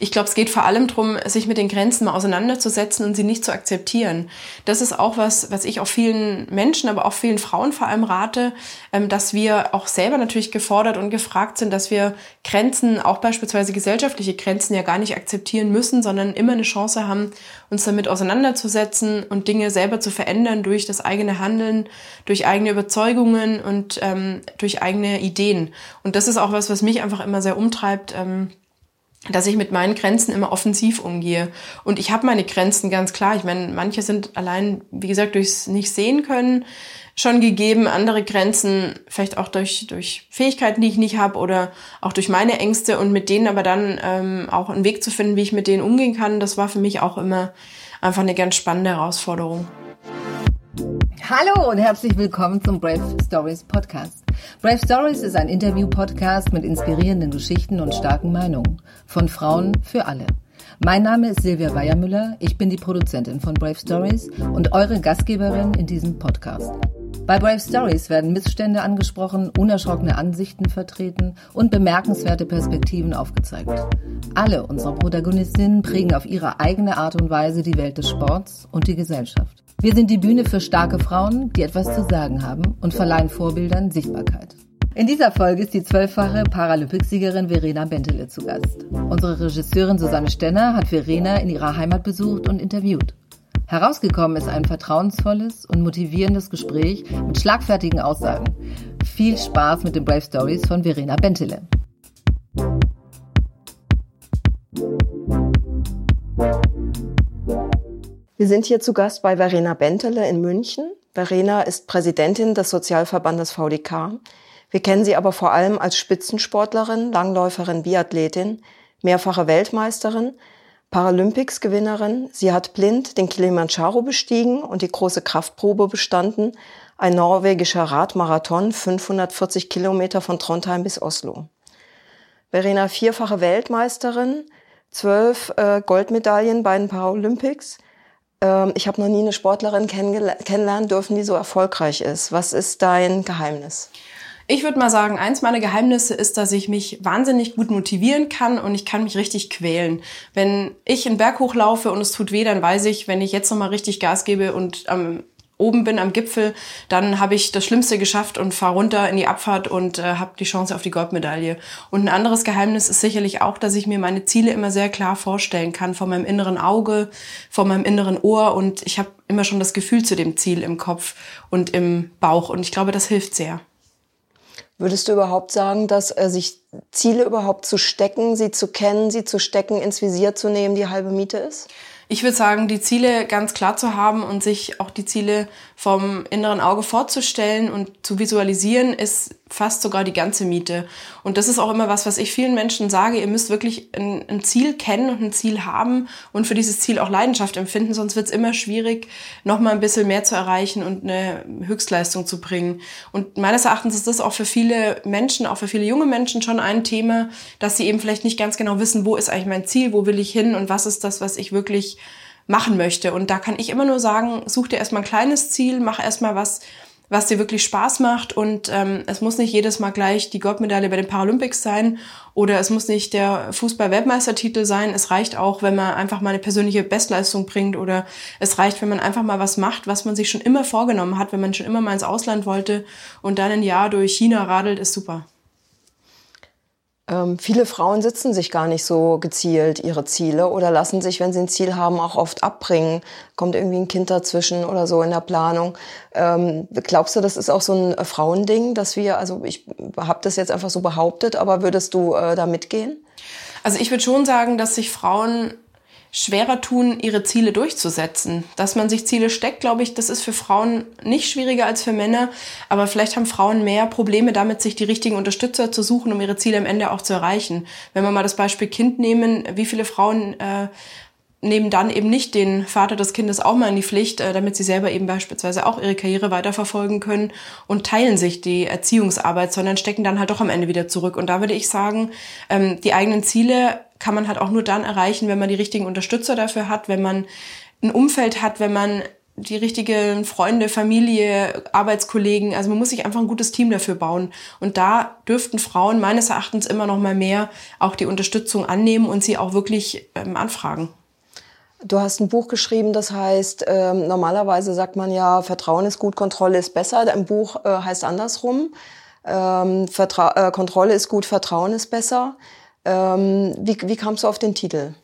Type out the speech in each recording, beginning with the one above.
Ich glaube, es geht vor allem darum, sich mit den Grenzen mal auseinanderzusetzen und sie nicht zu akzeptieren. Das ist auch was, was ich auch vielen Menschen, aber auch vielen Frauen vor allem rate, ähm, dass wir auch selber natürlich gefordert und gefragt sind, dass wir Grenzen, auch beispielsweise gesellschaftliche Grenzen ja gar nicht akzeptieren müssen, sondern immer eine Chance haben, uns damit auseinanderzusetzen und Dinge selber zu verändern durch das eigene Handeln, durch eigene Überzeugungen und ähm, durch eigene Ideen. Und das ist auch was, was mich einfach immer sehr umtreibt. Ähm, dass ich mit meinen Grenzen immer offensiv umgehe. Und ich habe meine Grenzen ganz klar. Ich meine, manche sind allein, wie gesagt, durchs nicht sehen können schon gegeben, andere Grenzen vielleicht auch durch, durch Fähigkeiten, die ich nicht habe oder auch durch meine Ängste und mit denen aber dann ähm, auch einen Weg zu finden, wie ich mit denen umgehen kann, das war für mich auch immer einfach eine ganz spannende Herausforderung. Hallo und herzlich willkommen zum Brave Stories Podcast. Brave Stories ist ein Interview-Podcast mit inspirierenden Geschichten und starken Meinungen. Von Frauen für alle. Mein Name ist Silvia Weiermüller. Ich bin die Produzentin von Brave Stories und eure Gastgeberin in diesem Podcast. Bei Brave Stories werden Missstände angesprochen, unerschrockene Ansichten vertreten und bemerkenswerte Perspektiven aufgezeigt. Alle unsere Protagonistinnen prägen auf ihre eigene Art und Weise die Welt des Sports und die Gesellschaft. Wir sind die Bühne für starke Frauen, die etwas zu sagen haben und verleihen Vorbildern Sichtbarkeit. In dieser Folge ist die zwölffache Paralympicsiegerin Verena Bentele zu Gast. Unsere Regisseurin Susanne Stenner hat Verena in ihrer Heimat besucht und interviewt. Herausgekommen ist ein vertrauensvolles und motivierendes Gespräch mit schlagfertigen Aussagen. Viel Spaß mit den Brave Stories von Verena Bentele. Wir sind hier zu Gast bei Verena Bentele in München. Verena ist Präsidentin des Sozialverbandes VDK. Wir kennen sie aber vor allem als Spitzensportlerin, Langläuferin, Biathletin, mehrfache Weltmeisterin, Paralympics-Gewinnerin. Sie hat blind den Kilimanjaro bestiegen und die große Kraftprobe bestanden, ein norwegischer Radmarathon, 540 Kilometer von Trondheim bis Oslo. Verena vierfache Weltmeisterin, zwölf äh, Goldmedaillen bei den Paralympics, ähm, ich habe noch nie eine Sportlerin kennenlernen dürfen, die so erfolgreich ist. Was ist dein Geheimnis? Ich würde mal sagen, eins meiner Geheimnisse ist, dass ich mich wahnsinnig gut motivieren kann und ich kann mich richtig quälen. Wenn ich einen Berg hochlaufe und es tut weh, dann weiß ich, wenn ich jetzt nochmal richtig Gas gebe und am oben bin am Gipfel, dann habe ich das Schlimmste geschafft und fahre runter in die Abfahrt und äh, habe die Chance auf die Goldmedaille. Und ein anderes Geheimnis ist sicherlich auch, dass ich mir meine Ziele immer sehr klar vorstellen kann, vor meinem inneren Auge, vor meinem inneren Ohr und ich habe immer schon das Gefühl zu dem Ziel im Kopf und im Bauch und ich glaube, das hilft sehr. Würdest du überhaupt sagen, dass äh, sich Ziele überhaupt zu stecken, sie zu kennen, sie zu stecken, ins Visier zu nehmen, die halbe Miete ist? Ich würde sagen, die Ziele ganz klar zu haben und sich auch die Ziele vom inneren Auge vorzustellen und zu visualisieren, ist fast sogar die ganze Miete. Und das ist auch immer was, was ich vielen Menschen sage. Ihr müsst wirklich ein, ein Ziel kennen und ein Ziel haben und für dieses Ziel auch Leidenschaft empfinden, sonst wird es immer schwierig, noch mal ein bisschen mehr zu erreichen und eine Höchstleistung zu bringen. Und meines Erachtens ist das auch für viele Menschen, auch für viele junge Menschen schon ein Thema, dass sie eben vielleicht nicht ganz genau wissen, wo ist eigentlich mein Ziel, wo will ich hin und was ist das, was ich wirklich machen möchte. Und da kann ich immer nur sagen, such dir erstmal ein kleines Ziel, mach erstmal was, was dir wirklich Spaß macht und ähm, es muss nicht jedes Mal gleich die Goldmedaille bei den Paralympics sein oder es muss nicht der Fußball-Weltmeistertitel sein. Es reicht auch, wenn man einfach mal eine persönliche Bestleistung bringt oder es reicht, wenn man einfach mal was macht, was man sich schon immer vorgenommen hat, wenn man schon immer mal ins Ausland wollte und dann ein Jahr durch China radelt, ist super. Ähm, viele Frauen sitzen sich gar nicht so gezielt ihre Ziele oder lassen sich, wenn sie ein Ziel haben, auch oft abbringen. Kommt irgendwie ein Kind dazwischen oder so in der Planung. Ähm, glaubst du, das ist auch so ein äh, Frauending, dass wir, also ich habe das jetzt einfach so behauptet, aber würdest du äh, da mitgehen? Also ich würde schon sagen, dass sich Frauen schwerer tun, ihre Ziele durchzusetzen. Dass man sich Ziele steckt, glaube ich, das ist für Frauen nicht schwieriger als für Männer. Aber vielleicht haben Frauen mehr Probleme damit, sich die richtigen Unterstützer zu suchen, um ihre Ziele am Ende auch zu erreichen. Wenn wir mal das Beispiel Kind nehmen, wie viele Frauen äh, nehmen dann eben nicht den Vater des Kindes auch mal in die Pflicht, äh, damit sie selber eben beispielsweise auch ihre Karriere weiterverfolgen können und teilen sich die Erziehungsarbeit, sondern stecken dann halt doch am Ende wieder zurück. Und da würde ich sagen, ähm, die eigenen Ziele kann man halt auch nur dann erreichen, wenn man die richtigen Unterstützer dafür hat, wenn man ein Umfeld hat, wenn man die richtigen Freunde, Familie, Arbeitskollegen. Also man muss sich einfach ein gutes Team dafür bauen. Und da dürften Frauen meines Erachtens immer noch mal mehr auch die Unterstützung annehmen und sie auch wirklich ähm, anfragen. Du hast ein Buch geschrieben, das heißt, ähm, normalerweise sagt man ja, Vertrauen ist gut, Kontrolle ist besser. Dein Buch äh, heißt andersrum. Ähm, Vertra äh, Kontrolle ist gut, Vertrauen ist besser. Ähm, wie, wie kamst du auf den Titel?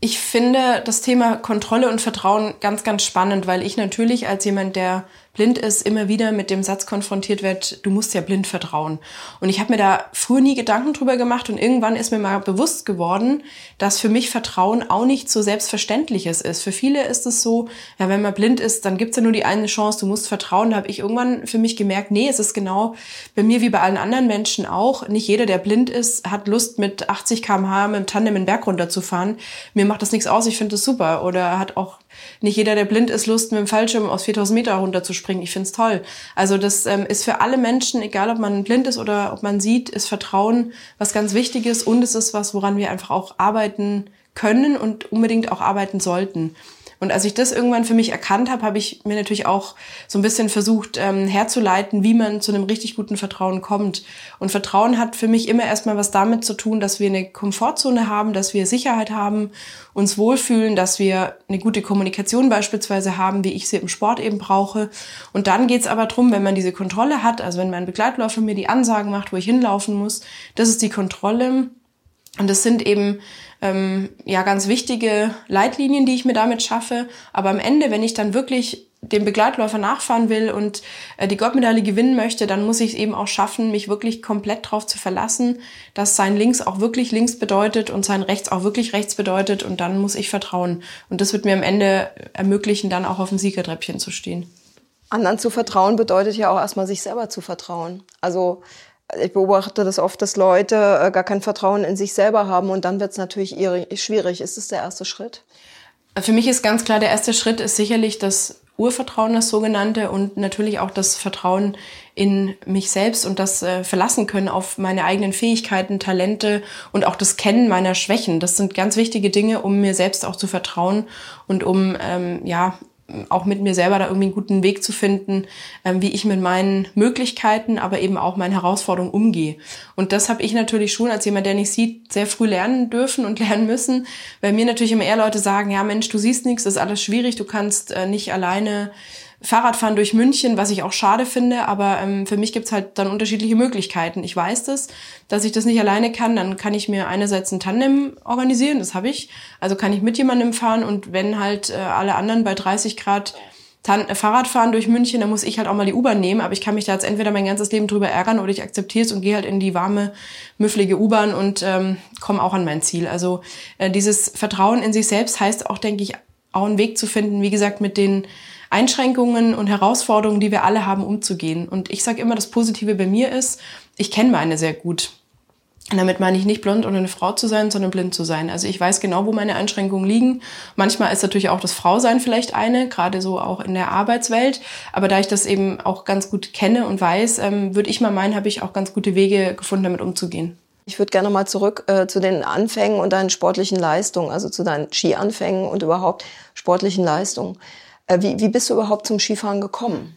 Ich finde das Thema Kontrolle und Vertrauen ganz, ganz spannend, weil ich natürlich als jemand, der blind ist, immer wieder mit dem Satz konfrontiert wird, du musst ja blind vertrauen. Und ich habe mir da früher nie Gedanken drüber gemacht und irgendwann ist mir mal bewusst geworden, dass für mich Vertrauen auch nicht so selbstverständliches ist. Für viele ist es so, ja, wenn man blind ist, dann gibt's ja nur die eine Chance, du musst vertrauen. Da habe ich irgendwann für mich gemerkt, nee, es ist genau bei mir wie bei allen anderen Menschen auch. Nicht jeder, der blind ist, hat Lust mit 80 km/h mit dem Tandem den Berg runterzufahren. Mir macht das nichts aus, ich finde das super. Oder hat auch nicht jeder, der blind ist, Lust mit dem Fallschirm aus 4000 Meter runterzuspringen. Ich finde es toll. Also das ähm, ist für alle Menschen, egal ob man blind ist oder ob man sieht, ist Vertrauen was ganz Wichtiges und es ist was, woran wir einfach auch arbeiten können und unbedingt auch arbeiten sollten. Und als ich das irgendwann für mich erkannt habe, habe ich mir natürlich auch so ein bisschen versucht ähm, herzuleiten, wie man zu einem richtig guten Vertrauen kommt. Und Vertrauen hat für mich immer erstmal was damit zu tun, dass wir eine Komfortzone haben, dass wir Sicherheit haben, uns wohlfühlen, dass wir eine gute Kommunikation beispielsweise haben, wie ich sie im Sport eben brauche. Und dann geht's aber drum, wenn man diese Kontrolle hat, also wenn mein Begleitläufer mir die Ansagen macht, wo ich hinlaufen muss, das ist die Kontrolle. Und das sind eben ähm, ja ganz wichtige Leitlinien, die ich mir damit schaffe. Aber am Ende, wenn ich dann wirklich dem Begleitläufer nachfahren will und äh, die Goldmedaille gewinnen möchte, dann muss ich es eben auch schaffen, mich wirklich komplett darauf zu verlassen, dass sein Links auch wirklich links bedeutet und sein Rechts auch wirklich rechts bedeutet und dann muss ich vertrauen. Und das wird mir am Ende ermöglichen, dann auch auf dem Siegertreppchen zu stehen. Anderen zu vertrauen bedeutet ja auch erstmal sich selber zu vertrauen. Also ich beobachte das oft, dass Leute äh, gar kein Vertrauen in sich selber haben und dann wird es natürlich schwierig. Ist das der erste Schritt? Für mich ist ganz klar, der erste Schritt ist sicherlich das Urvertrauen, das sogenannte, und natürlich auch das Vertrauen in mich selbst und das äh, verlassen können auf meine eigenen Fähigkeiten, Talente und auch das Kennen meiner Schwächen. Das sind ganz wichtige Dinge, um mir selbst auch zu vertrauen und um ähm, ja auch mit mir selber da irgendwie einen guten Weg zu finden, ähm, wie ich mit meinen Möglichkeiten, aber eben auch meinen Herausforderungen umgehe. Und das habe ich natürlich schon als jemand, der nicht sieht, sehr früh lernen dürfen und lernen müssen, weil mir natürlich immer eher Leute sagen, ja Mensch, du siehst nichts, das ist alles schwierig, du kannst äh, nicht alleine Fahrradfahren durch München, was ich auch schade finde, aber ähm, für mich gibt's halt dann unterschiedliche Möglichkeiten. Ich weiß das, dass ich das nicht alleine kann, dann kann ich mir einerseits ein Tandem organisieren, das habe ich. Also kann ich mit jemandem fahren und wenn halt äh, alle anderen bei 30 Grad Tan äh, Fahrrad fahren durch München, dann muss ich halt auch mal die U-Bahn nehmen, aber ich kann mich da jetzt entweder mein ganzes Leben drüber ärgern oder ich akzeptiere es und gehe halt in die warme, müfflige U-Bahn und ähm, komme auch an mein Ziel. Also äh, dieses Vertrauen in sich selbst heißt auch, denke ich, auch einen Weg zu finden, wie gesagt, mit den Einschränkungen und Herausforderungen, die wir alle haben, umzugehen. Und ich sage immer, das Positive bei mir ist, ich kenne meine sehr gut. Und damit meine ich nicht blond oder eine Frau zu sein, sondern blind zu sein. Also ich weiß genau, wo meine Einschränkungen liegen. Manchmal ist natürlich auch das Frausein vielleicht eine, gerade so auch in der Arbeitswelt. Aber da ich das eben auch ganz gut kenne und weiß, ähm, würde ich mal meinen, habe ich auch ganz gute Wege gefunden, damit umzugehen. Ich würde gerne mal zurück äh, zu den Anfängen und deinen sportlichen Leistungen, also zu deinen Skianfängen und überhaupt sportlichen Leistungen. Äh, wie, wie bist du überhaupt zum Skifahren gekommen?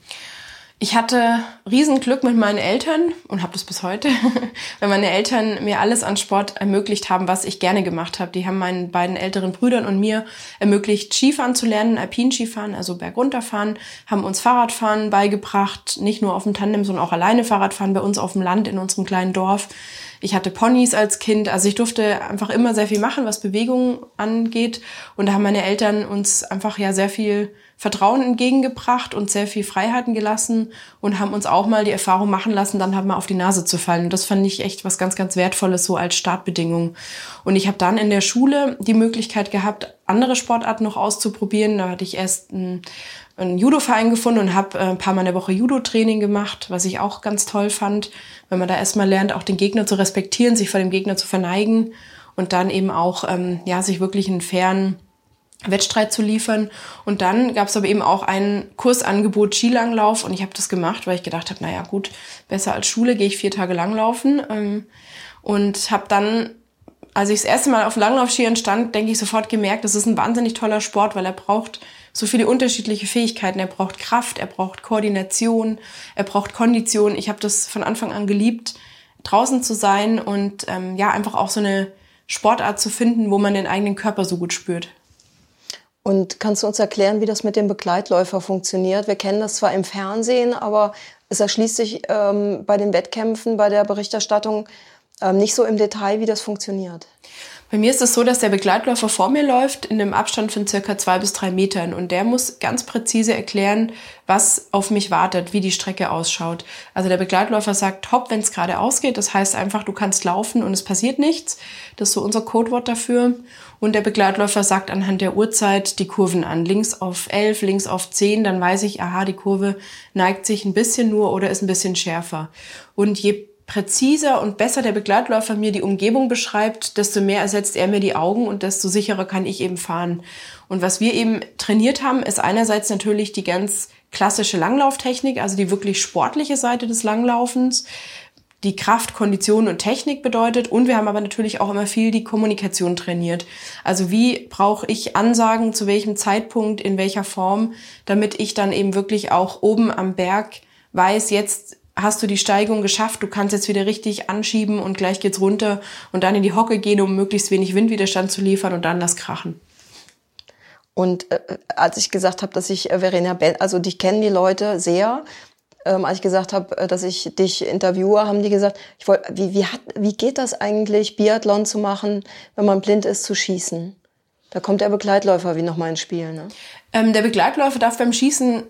Ich hatte Riesenglück mit meinen Eltern und habe das bis heute, weil meine Eltern mir alles an Sport ermöglicht haben, was ich gerne gemacht habe. Die haben meinen beiden älteren Brüdern und mir ermöglicht, Skifahren zu lernen, Alpinskifahren, also bergunterfahren, haben uns Fahrradfahren beigebracht, nicht nur auf dem Tandem, sondern auch alleine Fahrradfahren bei uns auf dem Land in unserem kleinen Dorf. Ich hatte Ponys als Kind, also ich durfte einfach immer sehr viel machen, was Bewegung angeht. Und da haben meine Eltern uns einfach ja sehr viel Vertrauen entgegengebracht und sehr viel Freiheiten gelassen und haben uns auch mal die Erfahrung machen lassen, dann halt mal auf die Nase zu fallen. Und das fand ich echt was ganz, ganz Wertvolles so als Startbedingung. Und ich habe dann in der Schule die Möglichkeit gehabt, andere Sportarten noch auszuprobieren. Da hatte ich erst einen, einen Judo-Verein gefunden und habe äh, ein paar Mal in der Woche Judo-Training gemacht, was ich auch ganz toll fand, wenn man da erstmal lernt, auch den Gegner zu respektieren, sich vor dem Gegner zu verneigen und dann eben auch ähm, ja sich wirklich einen fairen Wettstreit zu liefern. Und dann gab es aber eben auch ein Kursangebot Skilanglauf und ich habe das gemacht, weil ich gedacht habe, naja gut, besser als Schule gehe ich vier Tage langlaufen ähm, und habe dann als ich das erste Mal auf Langlaufskiern stand, denke ich sofort gemerkt, das ist ein wahnsinnig toller Sport, weil er braucht so viele unterschiedliche Fähigkeiten. Er braucht Kraft, er braucht Koordination, er braucht Kondition. Ich habe das von Anfang an geliebt, draußen zu sein und ähm, ja, einfach auch so eine Sportart zu finden, wo man den eigenen Körper so gut spürt. Und kannst du uns erklären, wie das mit dem Begleitläufer funktioniert? Wir kennen das zwar im Fernsehen, aber es erschließt sich ähm, bei den Wettkämpfen, bei der Berichterstattung ähm, nicht so im Detail, wie das funktioniert. Bei mir ist es so, dass der Begleitläufer vor mir läuft in einem Abstand von circa zwei bis drei Metern und der muss ganz präzise erklären, was auf mich wartet, wie die Strecke ausschaut. Also der Begleitläufer sagt hopp, wenn es gerade ausgeht. Das heißt einfach, du kannst laufen und es passiert nichts. Das ist so unser Codewort dafür. Und der Begleitläufer sagt anhand der Uhrzeit die Kurven an. Links auf 11, links auf 10, dann weiß ich, aha, die Kurve neigt sich ein bisschen nur oder ist ein bisschen schärfer. Und je präziser und besser der Begleitläufer mir die Umgebung beschreibt, desto mehr ersetzt er mir die Augen und desto sicherer kann ich eben fahren. Und was wir eben trainiert haben, ist einerseits natürlich die ganz klassische Langlauftechnik, also die wirklich sportliche Seite des Langlaufens, die Kraft, Kondition und Technik bedeutet. Und wir haben aber natürlich auch immer viel die Kommunikation trainiert. Also wie brauche ich Ansagen, zu welchem Zeitpunkt, in welcher Form, damit ich dann eben wirklich auch oben am Berg weiß, jetzt hast du die Steigung geschafft, du kannst jetzt wieder richtig anschieben und gleich geht's runter und dann in die Hocke gehen, um möglichst wenig Windwiderstand zu liefern und dann das Krachen. Und äh, als ich gesagt habe, dass ich äh, Verena Bell, also dich kennen die Leute sehr, ähm, als ich gesagt habe, äh, dass ich dich interviewe, haben die gesagt, ich wollt, wie, wie, hat, wie geht das eigentlich, Biathlon zu machen, wenn man blind ist, zu schießen? Da kommt der Begleitläufer wie nochmal ins Spiel. Ne? Ähm, der Begleitläufer darf beim Schießen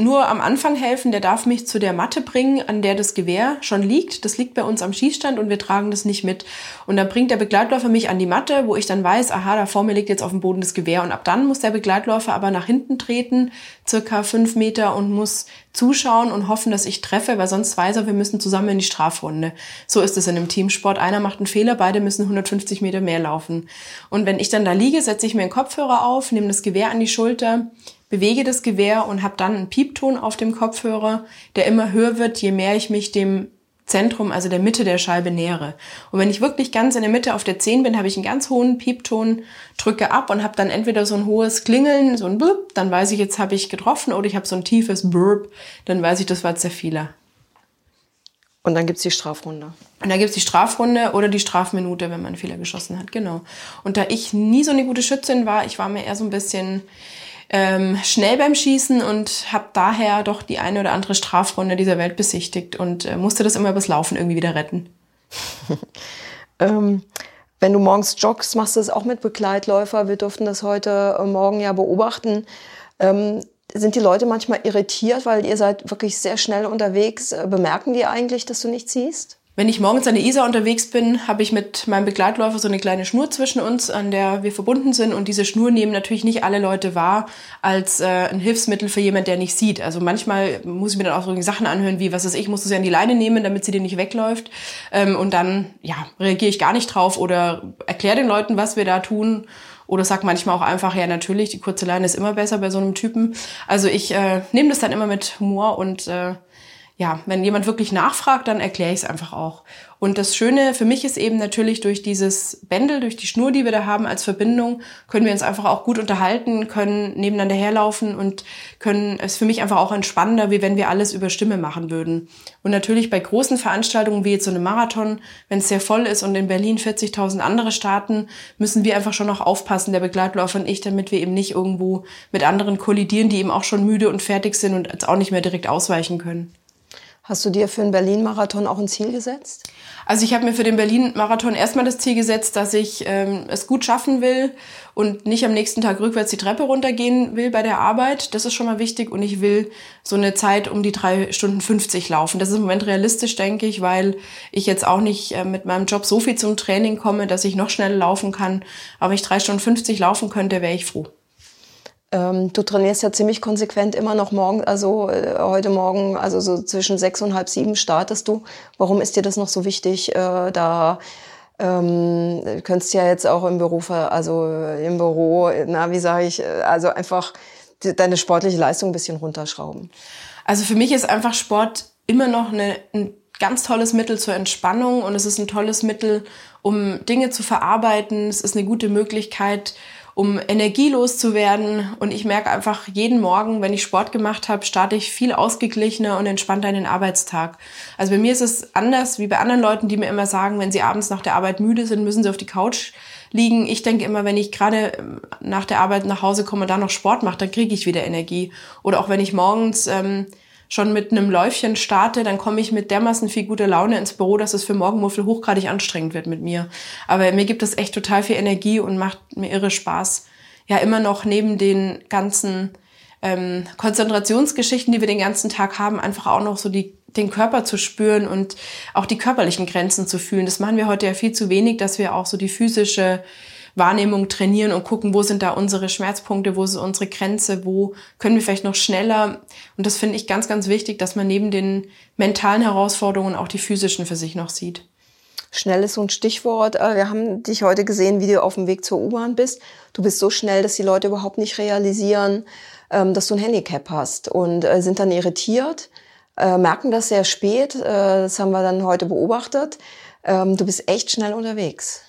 nur am Anfang helfen, der darf mich zu der Matte bringen, an der das Gewehr schon liegt. Das liegt bei uns am Schießstand und wir tragen das nicht mit. Und dann bringt der Begleitläufer mich an die Matte, wo ich dann weiß, aha, da vor mir liegt jetzt auf dem Boden das Gewehr. Und ab dann muss der Begleitläufer aber nach hinten treten, circa fünf Meter und muss zuschauen und hoffen, dass ich treffe, weil sonst weiß er, wir müssen zusammen in die Strafrunde. So ist es in einem Teamsport. Einer macht einen Fehler, beide müssen 150 Meter mehr laufen. Und wenn ich dann da liege, setze ich mir einen Kopfhörer auf, nehme das Gewehr an die Schulter, bewege das Gewehr und habe dann einen Piepton auf dem Kopfhörer, der immer höher wird, je mehr ich mich dem Zentrum, also der Mitte der Scheibe nähere. Und wenn ich wirklich ganz in der Mitte auf der 10 bin, habe ich einen ganz hohen Piepton, drücke ab und habe dann entweder so ein hohes Klingeln, so ein Blub, dann weiß ich, jetzt habe ich getroffen, oder ich habe so ein tiefes Burp, dann weiß ich, das war der Fehler. Und dann gibt's die Strafrunde. Und da gibt's die Strafrunde oder die Strafminute, wenn man einen Fehler geschossen hat, genau. Und da ich nie so eine gute Schützin war, ich war mir eher so ein bisschen ähm, schnell beim Schießen und habe daher doch die eine oder andere Strafrunde dieser Welt besichtigt und äh, musste das immer übers Laufen irgendwie wieder retten. ähm, wenn du morgens joggst, machst du es auch mit Begleitläufer. Wir durften das heute äh, Morgen ja beobachten. Ähm, sind die Leute manchmal irritiert, weil ihr seid wirklich sehr schnell unterwegs? Äh, bemerken die eigentlich, dass du nicht siehst? Wenn ich morgens an der Isar unterwegs bin, habe ich mit meinem Begleitläufer so eine kleine Schnur zwischen uns, an der wir verbunden sind. Und diese Schnur nehmen natürlich nicht alle Leute wahr als äh, ein Hilfsmittel für jemand, der nicht sieht. Also manchmal muss ich mir dann auch so Sachen anhören wie, was ist ich, muss sie an die Leine nehmen, damit sie dir nicht wegläuft. Ähm, und dann, ja, reagiere ich gar nicht drauf oder erkläre den Leuten, was wir da tun. Oder sag manchmal auch einfach, ja, natürlich, die kurze Leine ist immer besser bei so einem Typen. Also ich äh, nehme das dann immer mit Humor und äh, ja, wenn jemand wirklich nachfragt, dann erkläre ich es einfach auch. Und das Schöne für mich ist eben natürlich durch dieses Bändel, durch die Schnur, die wir da haben als Verbindung, können wir uns einfach auch gut unterhalten, können nebeneinander herlaufen und können es für mich einfach auch entspannender, wie wenn wir alles über Stimme machen würden. Und natürlich bei großen Veranstaltungen wie jetzt so einem Marathon, wenn es sehr voll ist und in Berlin 40.000 andere starten, müssen wir einfach schon noch aufpassen, der Begleitläufer und ich, damit wir eben nicht irgendwo mit anderen kollidieren, die eben auch schon müde und fertig sind und jetzt auch nicht mehr direkt ausweichen können. Hast du dir für den Berlin-Marathon auch ein Ziel gesetzt? Also ich habe mir für den Berlin-Marathon erstmal das Ziel gesetzt, dass ich ähm, es gut schaffen will und nicht am nächsten Tag rückwärts die Treppe runtergehen will bei der Arbeit. Das ist schon mal wichtig. Und ich will so eine Zeit um die drei Stunden 50 laufen. Das ist im Moment realistisch, denke ich, weil ich jetzt auch nicht äh, mit meinem Job so viel zum Training komme, dass ich noch schneller laufen kann. Aber wenn ich drei Stunden 50 laufen könnte, wäre ich froh. Ähm, du trainierst ja ziemlich konsequent immer noch morgen, also äh, heute Morgen, also so zwischen sechs und halb sieben startest du. Warum ist dir das noch so wichtig? Äh, da ähm, du könntest ja jetzt auch im Beruf, also im Büro, na, wie sage ich, äh, also einfach deine sportliche Leistung ein bisschen runterschrauben. Also für mich ist einfach Sport immer noch eine, ein ganz tolles Mittel zur Entspannung und es ist ein tolles Mittel, um Dinge zu verarbeiten. Es ist eine gute Möglichkeit, um energielos zu werden. Und ich merke einfach jeden Morgen, wenn ich Sport gemacht habe, starte ich viel ausgeglichener und entspannter in den Arbeitstag. Also bei mir ist es anders wie bei anderen Leuten, die mir immer sagen, wenn sie abends nach der Arbeit müde sind, müssen sie auf die Couch liegen. Ich denke immer, wenn ich gerade ähm, nach der Arbeit nach Hause komme und dann noch Sport mache, dann kriege ich wieder Energie. Oder auch wenn ich morgens ähm, schon mit einem Läufchen starte, dann komme ich mit dermaßen viel guter Laune ins Büro, dass es für Morgenmuffel hochgradig anstrengend wird mit mir. Aber mir gibt es echt total viel Energie und macht mir irre Spaß. Ja, immer noch neben den ganzen ähm, Konzentrationsgeschichten, die wir den ganzen Tag haben, einfach auch noch so die den Körper zu spüren und auch die körperlichen Grenzen zu fühlen. Das machen wir heute ja viel zu wenig, dass wir auch so die physische Wahrnehmung trainieren und gucken, wo sind da unsere Schmerzpunkte, wo ist unsere Grenze, wo können wir vielleicht noch schneller. Und das finde ich ganz, ganz wichtig, dass man neben den mentalen Herausforderungen auch die physischen für sich noch sieht. Schnell ist so ein Stichwort. Äh, wir haben dich heute gesehen, wie du auf dem Weg zur U-Bahn bist. Du bist so schnell, dass die Leute überhaupt nicht realisieren, ähm, dass du ein Handicap hast und äh, sind dann irritiert, äh, merken das sehr spät. Das haben wir dann heute beobachtet. Ähm, du bist echt schnell unterwegs.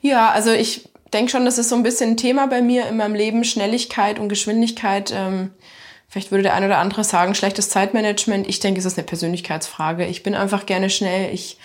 Ja, also ich denke schon, das ist so ein bisschen ein Thema bei mir in meinem Leben, Schnelligkeit und Geschwindigkeit. Ähm, vielleicht würde der eine oder andere sagen, schlechtes Zeitmanagement. Ich denke, es ist eine Persönlichkeitsfrage. Ich bin einfach gerne schnell. Ich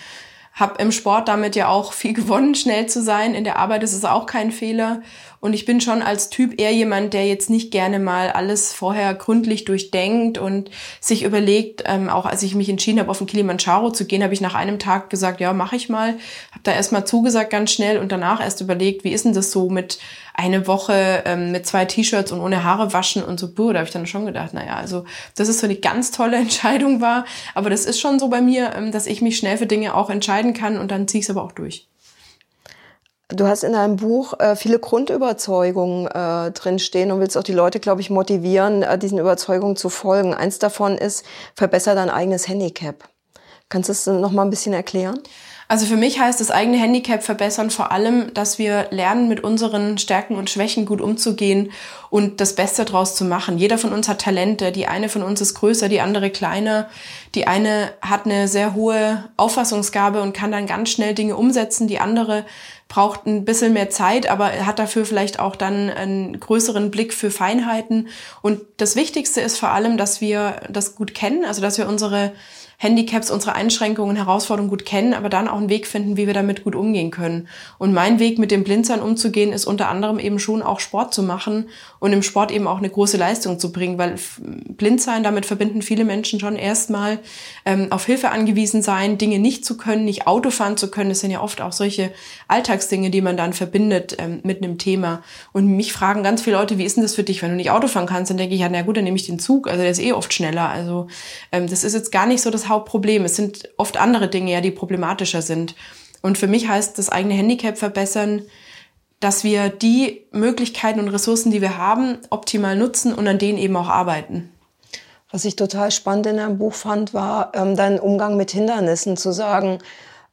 habe im Sport damit ja auch viel gewonnen, schnell zu sein. In der Arbeit ist es auch kein Fehler. Und ich bin schon als Typ eher jemand, der jetzt nicht gerne mal alles vorher gründlich durchdenkt und sich überlegt, ähm, auch als ich mich entschieden habe, auf den Kilimanjaro zu gehen, habe ich nach einem Tag gesagt, ja, mache ich mal. Habe da erstmal zugesagt ganz schnell und danach erst überlegt, wie ist denn das so mit eine Woche ähm, mit zwei T-Shirts und ohne Haare waschen und so. Buh, da habe ich dann schon gedacht, naja, also das ist so eine ganz tolle Entscheidung war. Aber das ist schon so bei mir, ähm, dass ich mich schnell für Dinge auch entscheiden kann und dann ziehe ich es aber auch durch. Du hast in deinem Buch äh, viele Grundüberzeugungen äh, drinstehen und willst auch die Leute, glaube ich, motivieren, äh, diesen Überzeugungen zu folgen. Eins davon ist, verbessere dein eigenes Handicap. Kannst du es noch mal ein bisschen erklären? Also für mich heißt das eigene Handicap verbessern vor allem, dass wir lernen, mit unseren Stärken und Schwächen gut umzugehen und das Beste draus zu machen. Jeder von uns hat Talente. Die eine von uns ist größer, die andere kleiner. Die eine hat eine sehr hohe Auffassungsgabe und kann dann ganz schnell Dinge umsetzen. Die andere braucht ein bisschen mehr Zeit, aber hat dafür vielleicht auch dann einen größeren Blick für Feinheiten. Und das Wichtigste ist vor allem, dass wir das gut kennen, also dass wir unsere Handicaps, unsere Einschränkungen, Herausforderungen gut kennen, aber dann auch einen Weg finden, wie wir damit gut umgehen können. Und mein Weg mit dem Blindsein umzugehen, ist unter anderem eben schon auch Sport zu machen und im Sport eben auch eine große Leistung zu bringen, weil Blindsein, damit verbinden viele Menschen schon erstmal ähm, auf Hilfe angewiesen sein, Dinge nicht zu können, nicht Auto fahren zu können. Das sind ja oft auch solche Alltagsdinge, die man dann verbindet ähm, mit einem Thema. Und mich fragen ganz viele Leute, wie ist denn das für dich, wenn du nicht Auto fahren kannst? Dann denke ich, ja, na gut, dann nehme ich den Zug. Also der ist eh oft schneller. Also ähm, das ist jetzt gar nicht so das Hauptproblem. Es sind oft andere Dinge ja, die problematischer sind. Und für mich heißt das eigene Handicap verbessern, dass wir die Möglichkeiten und Ressourcen, die wir haben, optimal nutzen und an denen eben auch arbeiten. Was ich total spannend in deinem Buch fand, war ähm, dein Umgang mit Hindernissen, zu sagen,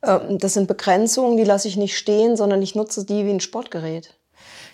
ähm, das sind Begrenzungen, die lasse ich nicht stehen, sondern ich nutze die wie ein Sportgerät.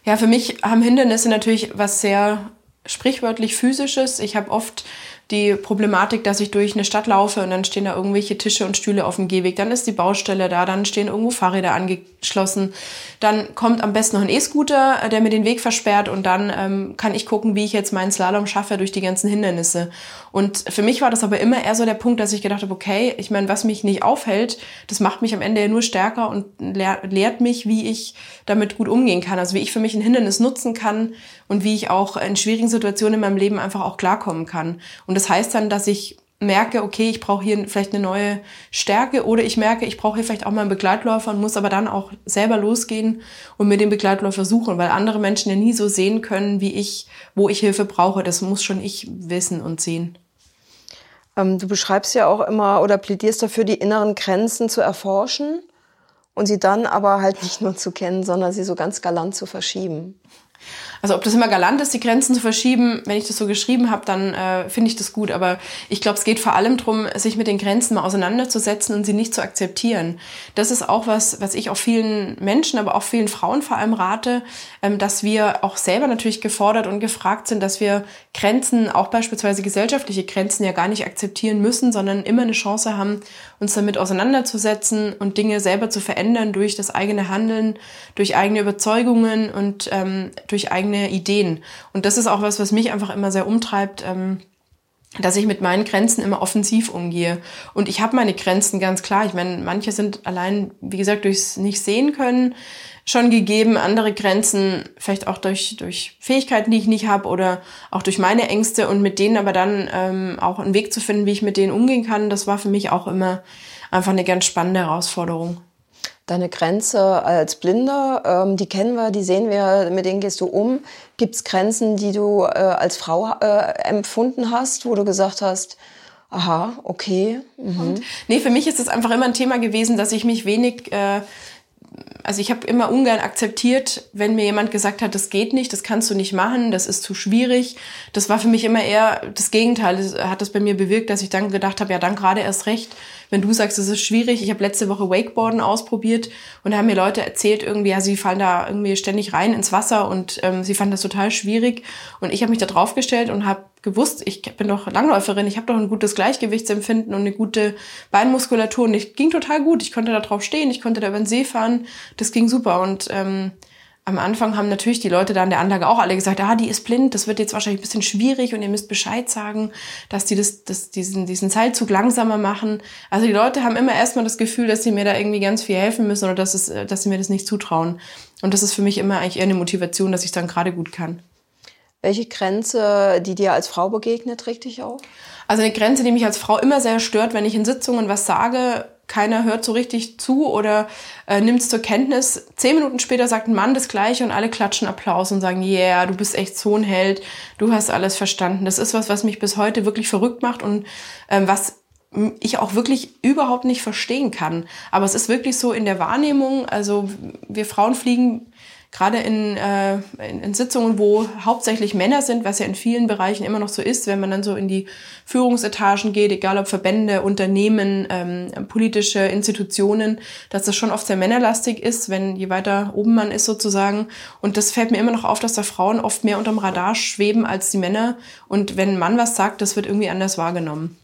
Ja, für mich haben Hindernisse natürlich was sehr sprichwörtlich physisches. Ich habe oft die Problematik, dass ich durch eine Stadt laufe und dann stehen da irgendwelche Tische und Stühle auf dem Gehweg, dann ist die Baustelle da, dann stehen irgendwo Fahrräder angeschlossen, dann kommt am besten noch ein E-Scooter, äh, der mir den Weg versperrt und dann ähm, kann ich gucken, wie ich jetzt meinen Slalom schaffe durch die ganzen Hindernisse. Und für mich war das aber immer eher so der Punkt, dass ich gedacht habe, okay, ich meine, was mich nicht aufhält, das macht mich am Ende ja nur stärker und lehrt mich, wie ich damit gut umgehen kann, also wie ich für mich ein Hindernis nutzen kann und wie ich auch in schwierigen Situationen in meinem Leben einfach auch klarkommen kann. Und das heißt dann, dass ich merke, okay, ich brauche hier vielleicht eine neue Stärke oder ich merke, ich brauche hier vielleicht auch mal einen Begleitläufer und muss aber dann auch selber losgehen und mir den Begleitläufer suchen, weil andere Menschen ja nie so sehen können, wie ich, wo ich Hilfe brauche. Das muss schon ich wissen und sehen. Ähm, du beschreibst ja auch immer oder plädierst dafür, die inneren Grenzen zu erforschen und sie dann aber halt nicht nur zu kennen, sondern sie so ganz galant zu verschieben. Also ob das immer galant ist, die Grenzen zu verschieben, wenn ich das so geschrieben habe, dann äh, finde ich das gut. Aber ich glaube, es geht vor allem darum, sich mit den Grenzen mal auseinanderzusetzen und sie nicht zu akzeptieren. Das ist auch was, was ich auch vielen Menschen, aber auch vielen Frauen vor allem rate, ähm, dass wir auch selber natürlich gefordert und gefragt sind, dass wir Grenzen, auch beispielsweise gesellschaftliche Grenzen ja gar nicht akzeptieren müssen, sondern immer eine Chance haben, uns damit auseinanderzusetzen und Dinge selber zu verändern durch das eigene Handeln, durch eigene Überzeugungen und ähm, durch eigene Ideen. Und das ist auch was, was mich einfach immer sehr umtreibt. Ähm, dass ich mit meinen Grenzen immer offensiv umgehe. Und ich habe meine Grenzen ganz klar. Ich meine, manche sind allein, wie gesagt, durchs nicht sehen können schon gegeben, andere Grenzen vielleicht auch durch, durch Fähigkeiten, die ich nicht habe oder auch durch meine Ängste und mit denen aber dann ähm, auch einen Weg zu finden, wie ich mit denen umgehen kann, das war für mich auch immer einfach eine ganz spannende Herausforderung. Deine Grenze als Blinder, ähm, die kennen wir, die sehen wir, mit denen gehst du um. Gibt es Grenzen, die du äh, als Frau äh, empfunden hast, wo du gesagt hast, aha, okay. Mhm. Nee, für mich ist es einfach immer ein Thema gewesen, dass ich mich wenig äh, also ich habe immer ungern akzeptiert, wenn mir jemand gesagt hat, das geht nicht, das kannst du nicht machen, das ist zu schwierig. Das war für mich immer eher das Gegenteil. Das hat das bei mir bewirkt, dass ich dann gedacht habe, ja, dann gerade erst recht, wenn du sagst, es ist schwierig. Ich habe letzte Woche Wakeboarden ausprobiert und da haben mir Leute erzählt, irgendwie, ja, sie fallen da irgendwie ständig rein ins Wasser und ähm, sie fanden das total schwierig. Und ich habe mich da draufgestellt und habe gewusst, ich bin doch Langläuferin, ich habe doch ein gutes Gleichgewichtsempfinden und eine gute Beinmuskulatur und ich ging total gut. Ich konnte da drauf stehen, ich konnte da über den See fahren, das ging super und ähm, am Anfang haben natürlich die Leute da in der Anlage auch alle gesagt, ah, die ist blind, das wird jetzt wahrscheinlich ein bisschen schwierig und ihr müsst Bescheid sagen, dass die das, das, diesen, diesen Seilzug langsamer machen. Also die Leute haben immer erstmal das Gefühl, dass sie mir da irgendwie ganz viel helfen müssen oder dass, es, dass sie mir das nicht zutrauen. Und das ist für mich immer eigentlich eher eine Motivation, dass ich dann gerade gut kann. Welche Grenze, die dir als Frau begegnet, trägt dich auf? Also eine Grenze, die mich als Frau immer sehr stört, wenn ich in Sitzungen was sage, keiner hört so richtig zu oder äh, nimmt es zur Kenntnis. Zehn Minuten später sagt ein Mann das Gleiche und alle klatschen Applaus und sagen, yeah, du bist echt so ein Held, du hast alles verstanden. Das ist was, was mich bis heute wirklich verrückt macht und ähm, was ich auch wirklich überhaupt nicht verstehen kann. Aber es ist wirklich so in der Wahrnehmung, also wir Frauen fliegen gerade in, äh, in, in Sitzungen, wo hauptsächlich Männer sind, was ja in vielen Bereichen immer noch so ist, wenn man dann so in die Führungsetagen geht, egal ob Verbände, Unternehmen, ähm, politische Institutionen, dass das schon oft sehr männerlastig ist, wenn je weiter oben man ist sozusagen. Und das fällt mir immer noch auf, dass da Frauen oft mehr unterm Radar schweben als die Männer. Und wenn ein Mann was sagt, das wird irgendwie anders wahrgenommen.